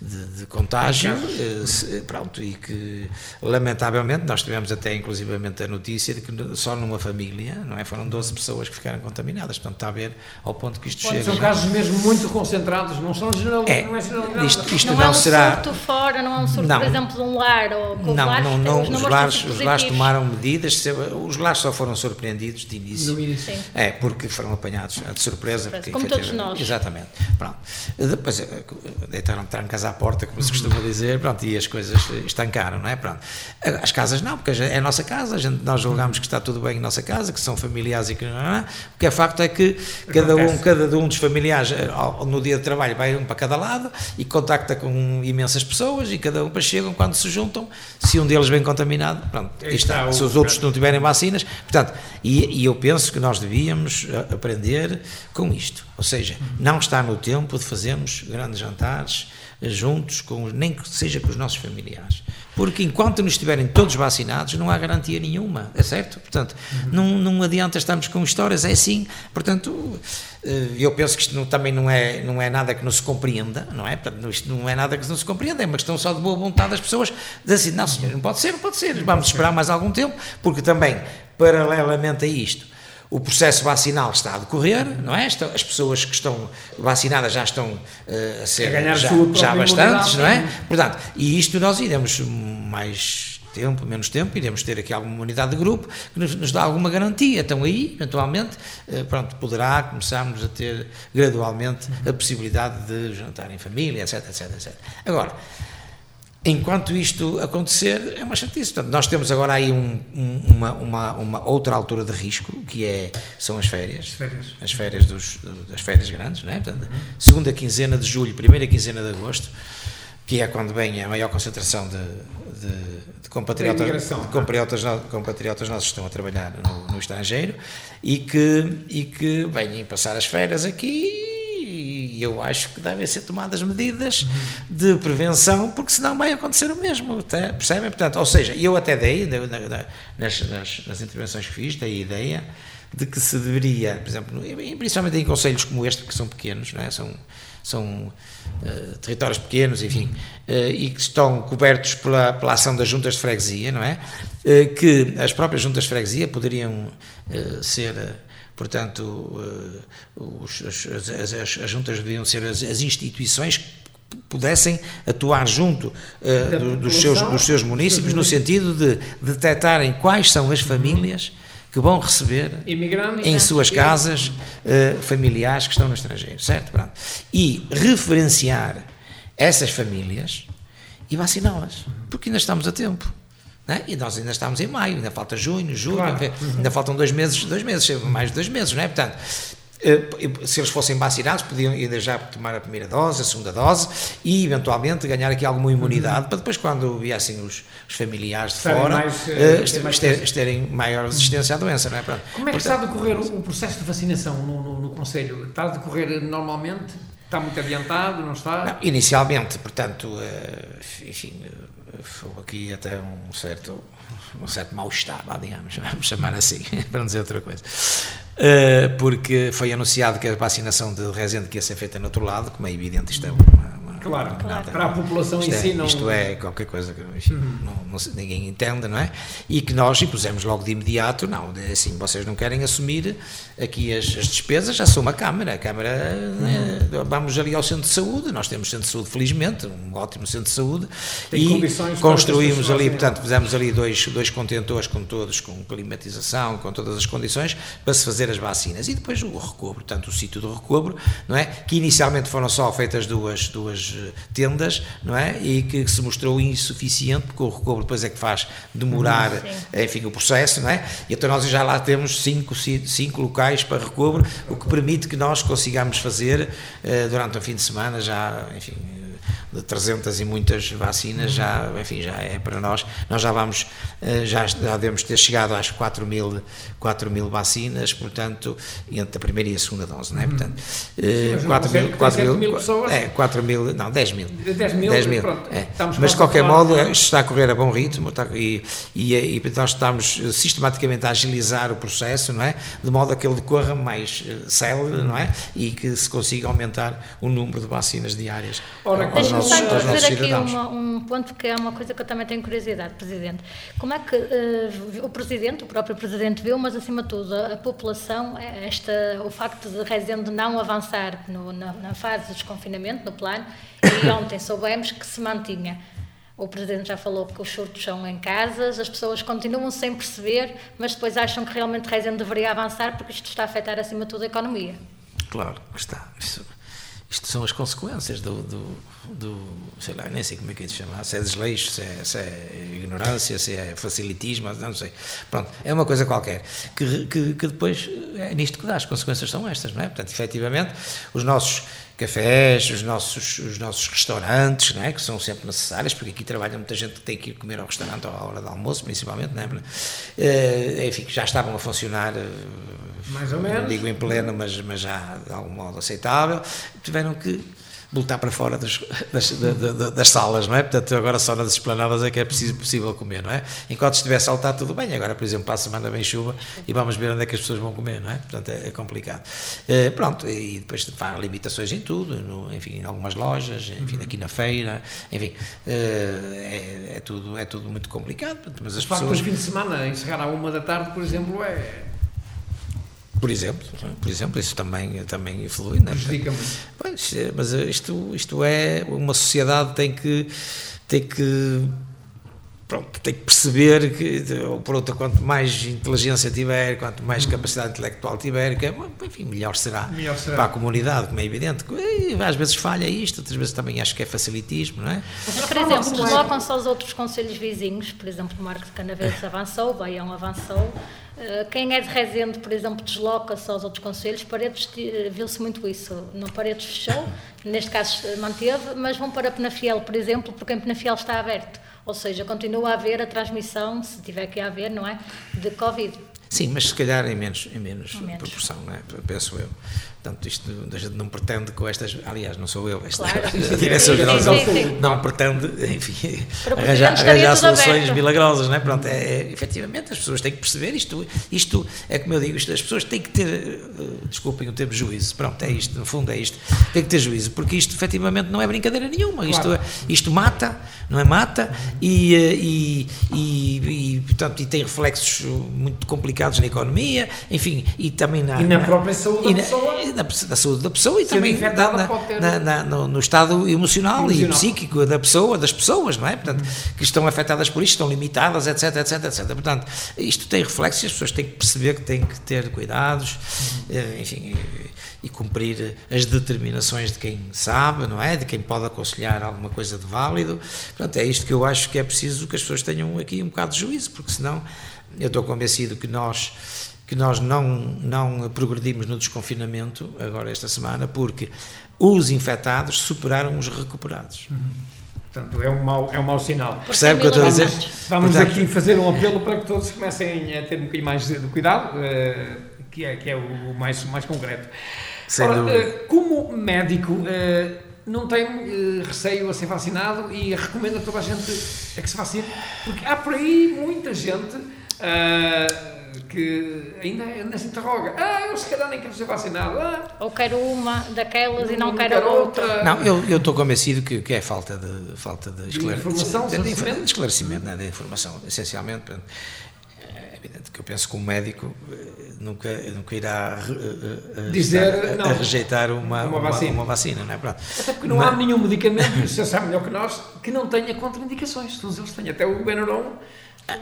de, de contágio, eh, pronto, e que lamentavelmente nós tivemos até inclusivamente a notícia de que só numa família, não é, foram 12 pessoas que ficaram contaminadas, portanto está a ver ao ponto que isto Pode, chega.
São casos mesmo muito concentrados, não são general, é, não é generalidade.
Isto, isto
não,
não
é um
será
fora, não é um surto, não. por exemplo, de um lar ou com
não,
lares,
não, não, os lares, os lares tomaram medidas, os lares só foram surpreendidos de início.
início.
É, porque foram apanhados de surpresa. Porque,
como todos nós.
Exatamente. Pronto. Depois eh, deitaram trancas à porta, como se costuma dizer, pronto, e as coisas estancaram, não é? Pronto. As casas não, porque é a nossa casa, a gente, nós julgamos que está tudo bem em nossa casa, que são familiares e que não é. O que é facto é que cada um, cada um dos familiares, eh, no dia de trabalho, vai um para cada lado e contacta com imensas pessoas pessoas e cada um para chegam quando se juntam, se um deles vem contaminado, pronto, está, está se os outros não tiverem vacinas, portanto, e, e, eu penso que nós devíamos eh, aprender com isto, ou seja, não está no tempo de fazermos grandes jantares eh, juntos, com, nem que seja com os nossos familiares. Porque enquanto não estiverem todos vacinados, não há garantia nenhuma, é certo? Portanto, uhum. não, não adianta estarmos com histórias, é assim. Portanto, eh, eu penso que isto não, também não é, não é nada que não se compreenda, não é? Portanto, isto não é nada que não se compreenda, é uma questão só de boa vontade das pessoas dizer assim, não senhor, não pode ser, não pode ser, vamos esperar mais algum tempo, porque também, paralelamente a isto, o processo vacinal está a decorrer, não é? As pessoas que estão vacinadas já estão uh, a ser a já, já bastantes, não é? Portanto, e isto nós iremos mais tempo, menos tempo, iremos ter aqui alguma unidade de grupo que nos, nos dá alguma garantia. Então aí, eventualmente, uh, pronto, poderá começarmos a ter gradualmente a possibilidade de jantar em família, etc, etc, etc. Agora, Enquanto isto acontecer, é uma chatice. Portanto, nós temos agora aí um, um, uma, uma, uma, outra altura de risco, que é, são as férias. As
férias,
as férias, dos, das férias grandes, não é? Portanto, segunda quinzena de julho, primeira quinzena de agosto, que é quando vem a maior concentração de, de, de compatriotas, de compatriotas, no- compatriotas nossos que estão a trabalhar no, no estrangeiro e que, e que vêm passar as férias aqui eu acho que devem ser tomadas medidas de prevenção porque senão vai acontecer o mesmo, tá? percebem? Portanto, ou seja, eu até dei, na- na- nas, nas, nas intervenções que fiz, dei a ideia de que se deveria, por exemplo, principalmente em conselhos como este, que são pequenos, não é? são, são eh, territórios pequenos, enfim, eh, e que estão cobertos pela, pela ação das juntas de freguesia, não é? Eh, que as próprias juntas de freguesia poderiam ser, portanto, eh, os- as, as- as- as juntas deviam ser as, instituições que pudessem atuar junto
Da
do- dos, seus, dos seus municípios no sentido de detectarem quais são as famílias que vão receber
Imigrantes.
em suas casas eh, familiares que estão no estrangeiro, certo? Pronto. E referenciar essas famílias e vaciná-las, porque ainda estamos a tempo. Não é? E nós ainda estamos em maio, ainda falta junho, julho,
Claro.
ainda faltam dois meses, dois meses, mais de dois meses, não é? Portanto, eh, se eles fossem vacinados, podiam ainda já tomar a primeira dose, a segunda dose e eventualmente ganhar aqui alguma imunidade para depois, quando viessem os, os familiares de
Estarem
fora,
mais, ter mais
ter- terem maior resistência à doença, não é? Pronto.
Como é que
Portanto,
está a decorrer o, processo de vacinação no, no, no Conselho? Está a decorrer normalmente? Está muito adiantado? Não está?
Não, inicialmente, portanto, enfim, aqui até um certo, um certo mal-estar, digamos, vamos chamar assim, para não dizer outra coisa. Eh, porque foi anunciado que a vacinação de Rezende que ia ser feita no outro lado, como é evidente, isto é uma,
Claro,
nada-
para a população
isto
em
é,
si não...
isto é qualquer coisa que enfim, não, não se- ninguém entenda, não é? E que nós impusemos logo de imediato, não, assim, vocês não querem assumir aqui as, as despesas, já sou uma Câmara, a Câmara, né, vamos ali ao centro de saúde, nós temos centro de saúde, felizmente, um ótimo centro de saúde,
Tem
e construímos ali, portanto, fizemos ali dois, dois contentores com todos, com climatização, com todas as condições, para se fazer as vacinas. E depois o recobro, portanto, o sítio do recobro, não é? Que inicialmente foram só feitas duas, duas eh, tendas, não é? E que se mostrou insuficiente, porque o recobro depois é que faz demorar, enfim, o processo, não é? E então nós já lá temos cinco, ci- cinco locais para recobro, o que permite que nós consigamos fazer eh, durante o fim de semana já, enfim, de 300 e muitas vacinas, já, enfim, já é para nós. Nós já vamos, eh, já, já devemos ter chegado às 4 mil, 4 mil vacinas, portanto, entre a primeira e a segunda dose, não é? Portanto, eh,
Mas não
4
consegue
mil,
ter
4
7
mil,
mil pessoas?
é, 4 mil, não, 10 mil.
10 mil, pronto,
é. Mas de qualquer modo, eh, isto está a correr a bom ritmo está- e, e, e nós estamos eh, sistematicamente a agilizar o processo, não é? De modo a que ele decorra mais eh, célere, não é? E que se consiga aumentar o número de vacinas diárias
Ora,
nossos,
só
aos nossos
introduzir aqui
cidadãos.
uma- um ponto que é uma coisa que eu também tenho curiosidade, Presidente. Como é que eh, o Presidente, o próprio Presidente viu, mas acima de tudo a, a população, eh, esta, o facto de Rezende não avançar no- na, na fase de desconfinamento, no plano, e ontem soubemos que se mantinha. O Presidente já falou que os surtos são em casas, as pessoas continuam sem perceber, mas depois acham que realmente Rezende deveria avançar porque isto está a afetar acima de tudo a economia.
Claro que está. Isso- isto são as consequências do, do, do, sei lá, nem sei como é que é de chamar, se é desleixo, se é, se é ignorância, se é facilitismo, não sei. Pronto, é uma coisa qualquer, que, que, que depois é nisto que dá, as consequências são estas, não é? Portanto, efetivamente, os nossos cafés, os nossos, os nossos restaurantes, não é? que são sempre necessários, porque aqui trabalha muita gente que tem que ir comer ao restaurante à hora do almoço, principalmente, não é? Eh, enfim, que já estavam a funcionar eh,
Mais ou
não
menos.
digo em pleno, mas, mas já de algum modo aceitável, tiveram que voltar para fora das, das, da- da- da- das salas, não é? Portanto, agora só nas esplanadas é que é preciso, possível comer, não é? Enquanto estiver está tudo bem, agora, por exemplo, para a semana vem chuva e vamos ver onde é que as pessoas vão comer, não é? Portanto, é, é complicado. Eh, pronto, e depois há limitações em tudo, no- enfim, em algumas lojas, enfim, aqui na feira, enfim, eh, é, é tudo, é tudo muito complicado, mas as pessoas...
de fim de semana encerrar à uma da tarde, por exemplo, é
Por exemplo, por exemplo, isso também, também influi, não é?
prejudica muito.
Pois, é, mas isto, isto é, uma sociedade tem que, tem que, pronto, tem que perceber que, ou por outra, quanto mais inteligência tiver, quanto mais capacidade intelectual tiver, que, é, enfim, melhor será,
Melhor será.
para a comunidade, como é evidente. E, às vezes falha isto, outras vezes também acho que é facilitismo, não é?
Mas, por exemplo, deslocam-se aos outros conselhos vizinhos, por exemplo, o Marcos de Canaveses avançou, o Baião avançou, quem é de Rezende, por exemplo, desloca-se aos outros conselhos, Paredes viu-se muito isso. No Paredes fechou, neste caso manteve, mas vão para Penafiel, por exemplo, porque em Penafiel está aberto. Ou seja, continua a haver a transmissão, se tiver que haver, não é? De Covid.
Sim, mas se calhar em menos, em menos, menos. proporção, não é? penso eu. Portanto, isto a gente não pretende com estas. Aliás, não sou eu, esta claro. a Direção-Geral não pretende, enfim, arranjar, arranjar soluções aberto. milagrosas, não é? Pronto, é, é, efetivamente as pessoas têm que perceber isto. Isto é como eu digo, isto, as pessoas têm que ter, uh, desculpem o termo juízo, pronto, é isto, no fundo é isto, tem que ter juízo, porque isto efetivamente não é brincadeira nenhuma, isto, claro. isto mata, não é? Mata e, eh, e, e, e, portanto, e tem reflexos muito complicados na economia, enfim, e também na.
E na própria saúde da pessoa
da, da, saúde da pessoa e também da, na, na, no, estado emocional, emocional, e psíquico da pessoa, das pessoas, não é? Portanto, uhum. que estão afetadas por isto, estão limitadas, etc, etc, etc. Portanto, isto tem reflexos e as pessoas têm que perceber que têm que ter cuidados, uhum. enfim, e, e cumprir as determinações de quem sabe, não é? De quem pode aconselhar alguma coisa de válido. Portanto, é isto que eu acho que é preciso que as pessoas tenham aqui um bocado de juízo, porque senão eu estou convencido que nós que nós não, não progredimos no desconfinamento, agora esta semana, porque os infectados superaram os recuperados. Uhum.
Portanto, é um mau, é um mau sinal.
Percebe o que eu estou a dizer?
Vamos Portanto, aqui fazer um apelo para que todos comecem a ter um bocadinho mais de cuidado, uh, que é, que é o mais, mais concreto. Ora, uh, como médico, uh, não tem receio a ser vacinado e recomendo a toda a gente a que se vacine, porque há por aí muita gente que ainda, ainda se interroga. Ah, eu se calhar nem quero ser vacinado. Ah,
Ou quero uma daquelas não, e não, não quero, quero outra. outra.
Não, eu, eu estou convencido que, que é falta de, falta de, esclare... de informação. De, de, de esclarecimento, né, de informação, essencialmente. É evidente que eu penso que um médico eh, nunca, nunca irá uh, uh, Dizer, não, a rejeitar uma, uma, vacina. Uma, uma vacina não é? Pronto.
Até porque não Mas... há nenhum medicamento, você sabe melhor que nós, que não tenha contraindicações. Todos eles têm. Até o Benuron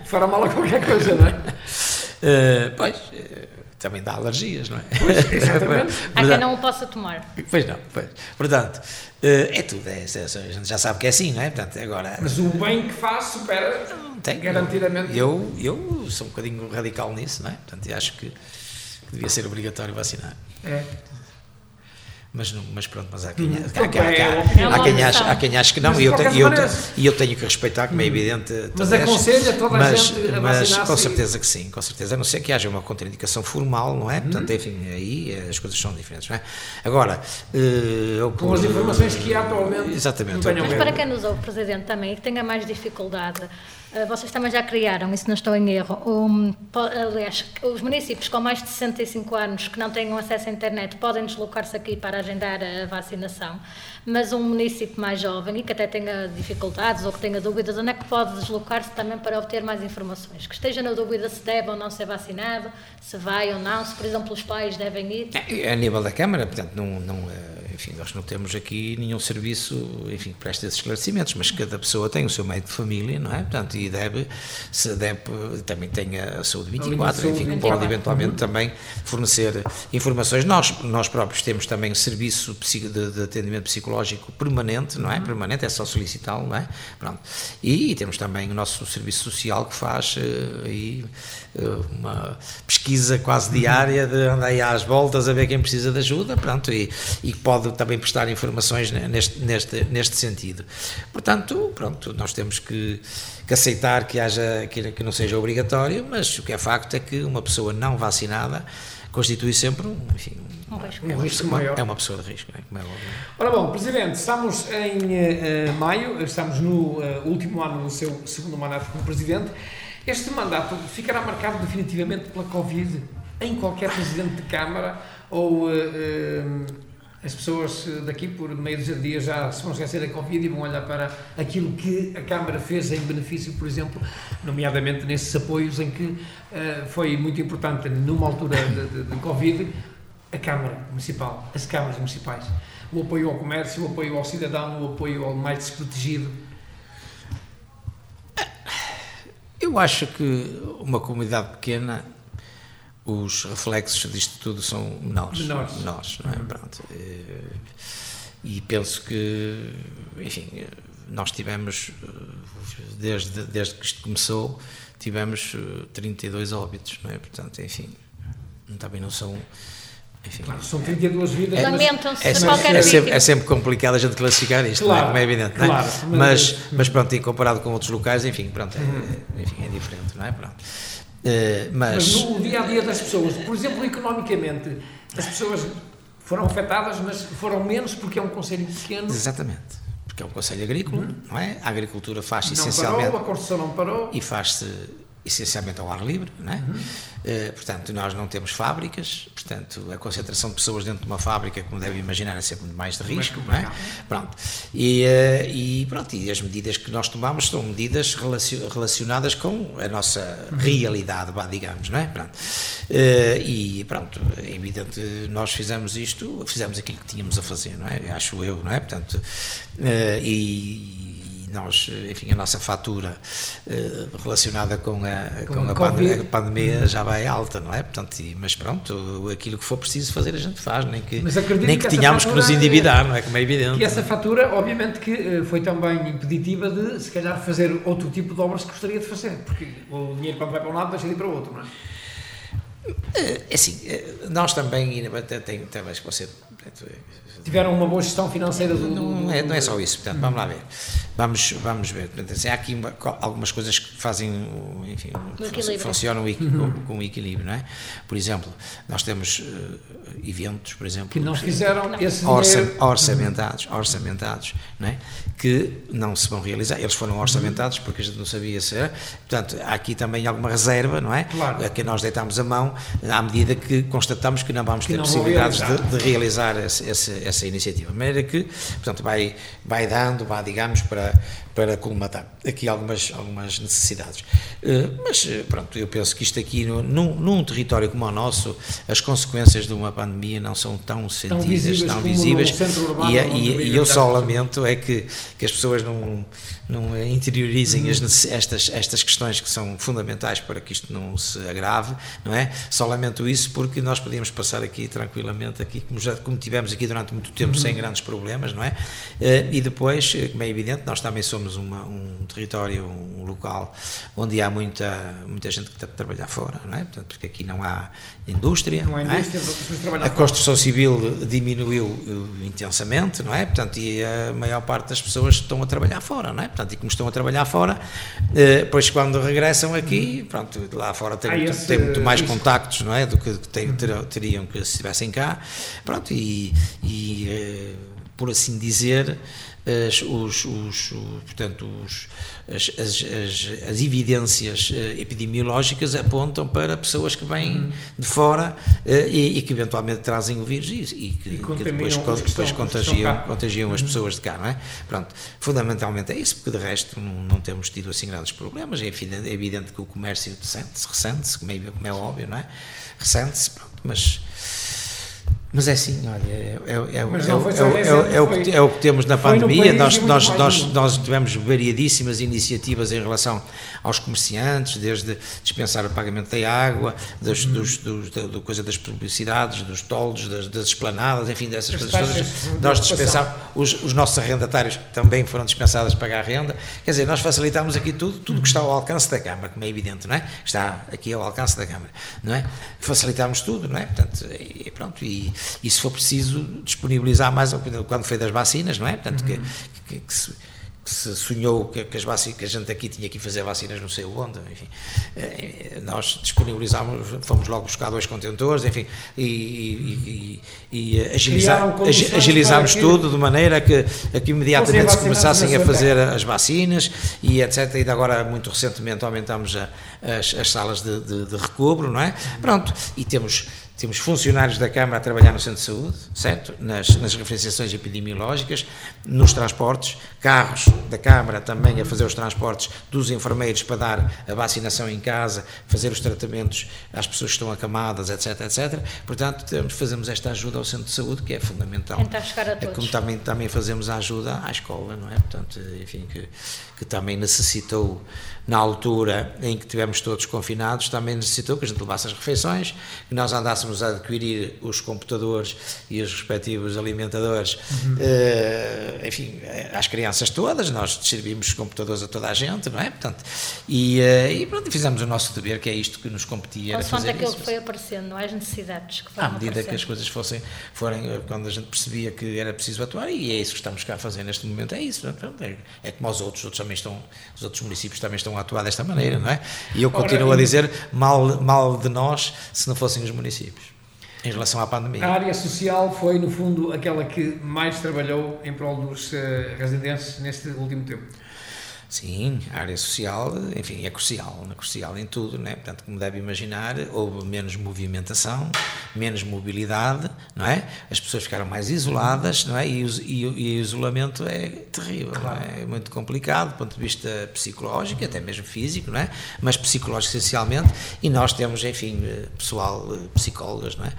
fará mal a qualquer coisa, não é?
Uh, pois, uh, também dá alergias, não é?
Pois, exatamente.
Há quem não o possa tomar.
Pois não, pois. Portanto, uh, é tudo, é, é, a gente já sabe que é assim, não é? Portanto, agora...
Mas o bem que faz supera tem, garantidamente.
Eu, eu sou um bocadinho radical nisso, não é? Portanto, acho que, que devia ser obrigatório vacinar.
É.
Mas, mas pronto, mas há quem, há, há, há, há, quem acha, há quem acha que não, e eu, tenho, eu, e eu tenho que respeitar, como é hum. evidente.
Mas aconselha toda a
mas,
gente a
Mas com certeza que sim, com certeza, a não ser que haja uma contraindicação formal, não é? Uhum. Portanto, enfim, aí as coisas são diferentes, não é? Agora,
uh, com as informações que há atualmente.
Exatamente.
Mas para quem nos ouve, Presidente, também, que tenha mais dificuldade eh, vocês também já criaram, isso não estou em erro. Um, aliás, os municípios com mais de 65 anos que não tenham acesso à internet podem deslocar-se aqui para agendar a vacinação, mas um município mais jovem e que até tenha dificuldades ou que tenha dúvidas, onde é que pode deslocar-se também para obter mais informações? Que esteja na dúvida se deve ou não ser vacinado, se vai ou não, se, por exemplo, os pais devem ir?
É, a nível da Câmara, portanto, não, não eh, enfim, nós não temos aqui nenhum serviço, enfim, que preste esses esclarecimentos, mas cada pessoa tem o seu meio de família, não é? Portanto, e deve, se deve, também tem a saúde 24, enfim, pode eventualmente uhum. também fornecer informações. Nós, nós próprios temos também serviço de, de atendimento psicológico permanente, não é? Uhum. Permanente, é só solicitá-lo, não é? Pronto. E, e, temos também o nosso serviço social que faz aí uh, uma pesquisa quase diária de andar aí às voltas a ver quem precisa de ajuda, pronto, e, e pode também prestar informações neste, neste, neste sentido. Portanto, pronto, nós temos que, que aceitar que, haja, que, que não seja obrigatório, mas o que é facto é que uma pessoa não vacinada constitui sempre um, enfim,
um, risco,
um risco maior.
É uma pessoa de risco, é, como é
Ora bom, Presidente, estamos em uh, maio, estamos no uh, último ano do seu segundo mandato como Presidente. Este mandato ficará marcado definitivamente pela Covid em qualquer Presidente de Câmara ou uh, as pessoas daqui por meio dos dias já se vão esquecer da Covid e vão olhar para aquilo que a Câmara fez em benefício, por exemplo, nomeadamente nesses apoios em que uh, foi muito importante numa altura de, de, de, Covid a Câmara Municipal, as câmaras municipais, o apoio ao comércio, o apoio ao cidadão, o apoio ao mais desprotegido.
Eu acho que uma comunidade pequena os reflexos disto tudo são menores.
Menores.
menores não é? Uhum. Pronto. E penso que, enfim, nós tivemos, desde, desde que isto começou, tivemos 32 óbitos, não é? Portanto, enfim, também não são
enfim, claro, são 32 vidas.
Lamentam-se
é,
qualquer
é, sempre, é sempre complicado a gente classificar isto, claro, não é? como é evidente. Claro, não é? mas, mas pronto, e comparado com outros locais, enfim, pronto, é, enfim, é diferente, não é? Pronto. Uh, mas,
mas no dia a dia das pessoas, por exemplo, economicamente, as pessoas foram afetadas, mas foram menos porque é um conselho pequeno.
Exatamente. Porque é um conselho agrícola, uhum. não é? A agricultura faz-se
não
essencialmente.
Parou, a construção não parou.
E faz-se essencialmente ao ar livre, não é? Uhum. Uh, portanto, nós não temos fábricas, portanto, a concentração de pessoas dentro de uma fábrica, como deve imaginar, é sempre mais de risco, não é? Pronto. E, uh, e, pronto, e as medidas que nós tomamos são medidas relacionadas com a nossa uhum. realidade, digamos, não é? Pronto. Uh, e pronto, é evidente, nós fizemos isto, fizemos aquilo que tínhamos a fazer, não é? Acho eu, não é? Portanto, e nós, enfim, a nossa fatura eh, relacionada com a, com, com a, pandemia, a, pandemia, já vai alta, não é? Portanto, mas pronto, aquilo que for preciso fazer a gente faz, nem que, nem que, que tenhamos que nos endividar, não é? Como é evidente.
E essa fatura, obviamente, que eh, foi também impeditiva de, se calhar, fazer outro tipo de obras que gostaria de fazer, porque o dinheiro quando vai para um lado deixa de ir para o outro, não é?
É assim, nós também, tem, talvez que você
tiveram uma boa gestão financeira do.
Não, é, não é só isso, portanto, vamos lá ver. Vamos, vamos ver. Portanto, assim, há aqui algumas coisas que fazem, enfim, funcionam uhum. com, com equilíbrio, não é? Por exemplo, nós temos uh, eventos, por exemplo.
Que não fizeram esse
orça, orçamentados, orçamentados, não é? Que não se vão realizar. Eles foram orçamentados porque a gente não sabia se era. Portanto, há aqui também alguma reserva, não é?
Claro.
A que nós deitamos a mão à medida que constatamos que não vamos ter possibilidades realizar. De, de, realizar esse, esse, essa iniciativa. De maneira que, portanto, vai, vai dando, vai, digamos, para, para colmatar aqui algumas, algumas necessidades. Uh, mas, eh, pronto, eu penso que isto aqui, num, num, território como o nosso, as consequências de uma pandemia não são tão sentidas, tão visíveis, tão visíveis e, e, e eu só lamento é que, que as pessoas não, não interiorizem uhum. as, estas, estas questões que são fundamentais para que isto não se agrave, não é? Só lamento isso porque nós podíamos passar aqui tranquilamente, aqui como, já, como tivemos aqui durante muito tempo, uhum. sem grandes problemas, não é? Uh, e depois, como é evidente, nós também somos uma, um território, um local onde há muita, muita gente que está a trabalhar fora, não é? Portanto, porque aqui não há indústria.
Não há indústria,
não é? A construção civil diminuiu eh, intensamente, não é? Portanto, e a maior parte das pessoas estão a trabalhar fora, não é? Portanto, e como estão a trabalhar fora, eh, depois quando regressam aqui, pronto, lá fora tem, ah, tem muito mais isso. contactos, não é? Do que teriam que se estivessem cá, pronto, e, e eh, por assim dizer, as, os, os, portanto, os, as, as, as, as, evidências eh, epidemiológicas apontam para pessoas que vêm de fora eh, e, e, que eventualmente trazem o vírus e, e que,
e
que depois, depois contagiam, contagiam as uhum. pessoas de cá, não é? Pronto, fundamentalmente é isso, porque de resto não, não temos tido assim grandes problemas. É evidente, é evidente que o comércio ressente-se, ressente como, é, como é óbvio, não é? Ressente-se, mas mas é assim, olha, é, o que temos na pandemia. Nós, nós, nós, nós tivemos variadíssimas iniciativas em relação aos comerciantes, desde dispensar o pagamento da água, das, uhum. dos, dos, da, da, coisa das publicidades, dos toldos, das, das esplanadas, enfim, dessas As coisas todas. Nós dispensamos, os, os nossos arrendatários também foram dispensados de pagar a renda. Quer dizer, nós facilitámos aqui tudo, tudo que está ao alcance da Câmara, como é evidente, não é? Está aqui ao alcance da Câmara, não é? Facilitámos tudo, não é? Portanto, e pronto, e e se for preciso disponibilizar mais, quando foi das vacinas, não é? Portanto, uhum. que, que, que, se, se, sonhou que, que, as vacinas, que a gente aqui tinha que fazer vacinas não sei onde, enfim, eh, nós disponibilizámos, fomos logo buscar dois contentores, enfim, e, e, e, agilizámos tudo de maneira que, que imediatamente se começassem a fazer as vacinas e etc. E agora, muito recentemente, aumentámos as, as salas de, de, de recobro, não é? Pronto, e temos temos funcionários da Câmara a trabalhar no centro de saúde, certo? Nas, nas referenciações epidemiológicas, nos transportes, carros da Câmara também a fazer os transportes dos enfermeiros para dar a vacinação em casa, fazer os tratamentos às pessoas que estão acamadas, etc, etc. Portanto, temos, fazemos esta ajuda ao centro de saúde, que é fundamental.
Tentar chegar a todos.
Como também, também fazemos a ajuda à escola, não é? Portanto, enfim, que, que também necessitou na altura em que tivemos todos confinados, também necessitou que a gente levasse as refeições, que nós andássemos a adquirir os computadores e os respectivos alimentadores, uhum. uh, enfim, às crianças todas, nós distribuímos computadores a toda a gente, não é? Portanto, e, uh, e pronto, fizemos o nosso dever, que é isto que nos competia.
Consoante aquilo que foi aparecendo, não é? as necessidades que foram
À medida
aparecendo.
que as coisas fossem, forem, quando a gente percebia que era preciso atuar, e é isso que estamos cá a fazer neste momento, é isso, é, é como os outros, os outros também estão, os outros municípios também estão a atuar desta maneira, não é? E eu continuo a dizer, mal, mal de nós se não fossem os municípios, em relação à pandemia.
A área social foi, no fundo, aquela que mais trabalhou em prol dos uh, residentes neste último tempo.
Sim, a área social, enfim, é crucial, é crucial em tudo, né? Portanto, como deve imaginar, houve menos movimentação, menos mobilidade, não é? As pessoas ficaram mais isoladas, não é? E, e, e o isolamento é terrível, claro. é? é? muito complicado do ponto de vista psicológico, até mesmo físico, não é? Mas psicológico essencialmente, e nós temos, enfim, pessoal, psicólogas, não é?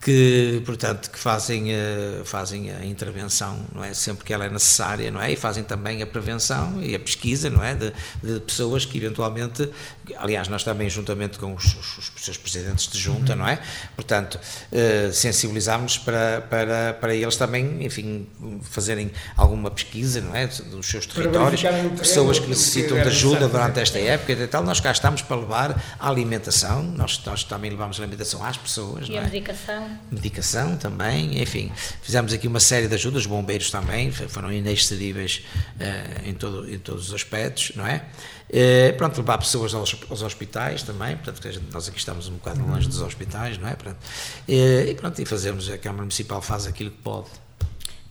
Que portanto que fazem a, fazem a intervenção não é? Sempre que ela é necessária não é? E fazem também a prevenção e a pesquisa não é? De, de pessoas que eventualmente aliás nós também juntamente com os, os, os seus presidentes de junta uhum. não é? Portanto eh, sensibilizamos para, para para eles também enfim fazerem alguma pesquisa não é? Dos seus territórios pessoas que necessitam de ajuda durante esta época e tal. Nós cá estamos para levar a alimentação nós, nós também levamos a alimentação às pessoas
e
não
a
é?
Medicação
também, enfim, fizemos aqui uma série de ajudas, os bombeiros também foram inexcedíveis uh, em, todo, em todos os aspectos, não é? Uh, pronto, levar pessoas aos, aos hospitais também, portanto, gente, nós aqui estamos um bocado longe dos hospitais, não é? Pronto, uh, e pronto, e fazemos, a Câmara Municipal faz aquilo que pode.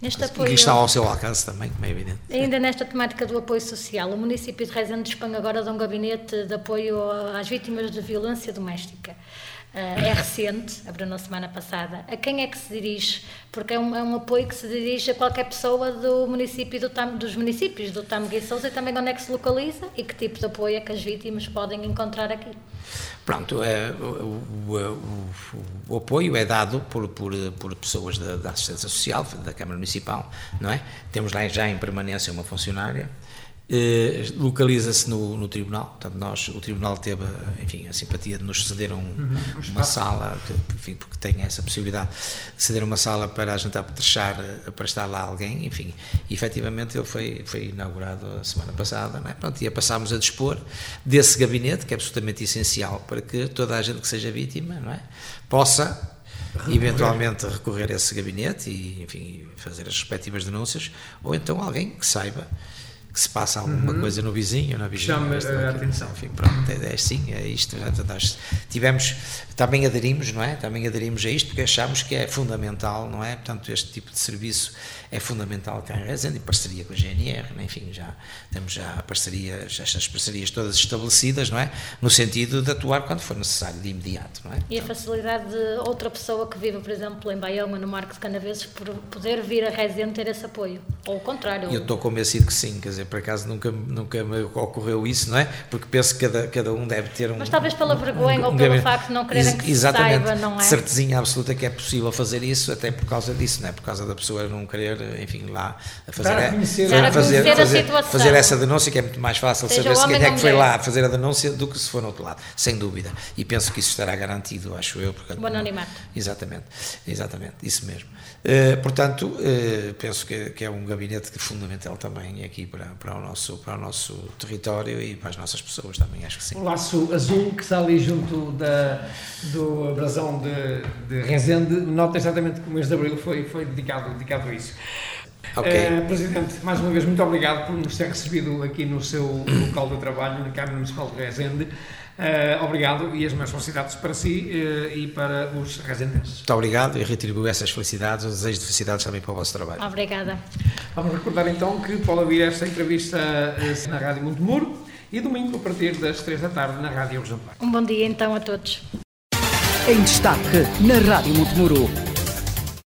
Neste apoio,
e está ao seu alcance também, como é evidente.
Ainda nesta temática do apoio social, o município de Rezende dispõe agora de um gabinete de apoio às vítimas de violência doméstica. É recente, abriu na semana passada. A quem é que se dirige? Porque é um, é um apoio que se dirige a qualquer pessoa do município do Tam, dos municípios do Tâmega e Sousa e também onde é que se localiza e que tipo de apoio é que as vítimas podem encontrar aqui.
Pronto, é, o, o, o, o, apoio é dado por, por, por pessoas da, da assistência social, da Câmara Municipal, não é? Temos lá já em permanência uma funcionária eh, localiza-se no, no, tribunal, portanto nós, o tribunal teve, enfim, a simpatia de nos ceder um, uhum, uma sala, que, enfim, porque tem essa possibilidade de ceder uma sala para a gente apetrechar, eh, para estar lá alguém, enfim, e efetivamente ele foi, foi inaugurado a semana passada, não é? Pronto, e passámos a dispor desse gabinete, que é absolutamente essencial para que toda a gente que seja vítima, não é? Possa Recorrer. eventualmente recorrer a esse gabinete e, enfim, fazer as respectivas denúncias, ou então alguém que saiba que se passa alguma uhum. coisa no vizinho, na vizinha.
Chama a atenção.
Enfim, pronto, é, é assim, é isto. Nós tivemos, também aderimos, não é? Também aderimos a isto porque achamos que é fundamental, não é? Portanto, este tipo de serviço é fundamental cá em Rezende, em parceria com a GNR, né? enfim, já temos já parcerias, estas parcerias todas estabelecidas, não é? No sentido de atuar quando for necessário, de imediato, não é?
E a facilidade de outra pessoa que vive, por exemplo, em Baião, no Marco de Canaveses, por poder vir a Rezende ter esse apoio, ou o contrário?
Eu estou convencido que sim, quer dizer, por acaso nunca, nunca me ocorreu isso, não é? Porque penso que cada, cada um deve ter um...
Mas talvez pela vergonha um, um, ou pelo facto de não quererem que
exatamente,
se saiba, não é?
certezinha absoluta que é possível fazer isso, até por causa disso, não é? Por causa da pessoa não querer enfim, lá a fazer,
a conhecer,
a fazer,
fazer,
fazer, fazer, essa denúncia, que é muito mais fácil
Seja
saber se quem é que foi lá fazer a denúncia do que se for no outro lado, sem dúvida. E penso que isso estará garantido, acho eu. Portanto,
o anonimato.
Exatamente, exatamente, isso mesmo. Uh, portanto, uh, penso que, que, é um gabinete que é fundamental também aqui para, para, o nosso, para o nosso território e para as nossas pessoas também, acho que sim.
O laço azul que está ali junto da, do brasão de, de Rezende, nota exatamente que o mês de Abril foi, foi dedicado, dedicado a isso.
Okay.
Uh, Presidente, mais uma vez, muito obrigado por nos ter recebido aqui no seu local de trabalho, na Câmara Municipal de Rezende. Uh, obrigado e as minhas felicidades para si uh, e para os resendenses.
Muito obrigado e retribuo essas felicidades, os desejos de felicidades também para o vosso trabalho.
Obrigada.
Vamos recordar então que pode ouvir esta entrevista uh, na Rádio Montemuro e domingo a partir das 3 da tarde na Rádio Exemplar.
Um bom dia então a todos.
Em destaque na Rádio Montemuro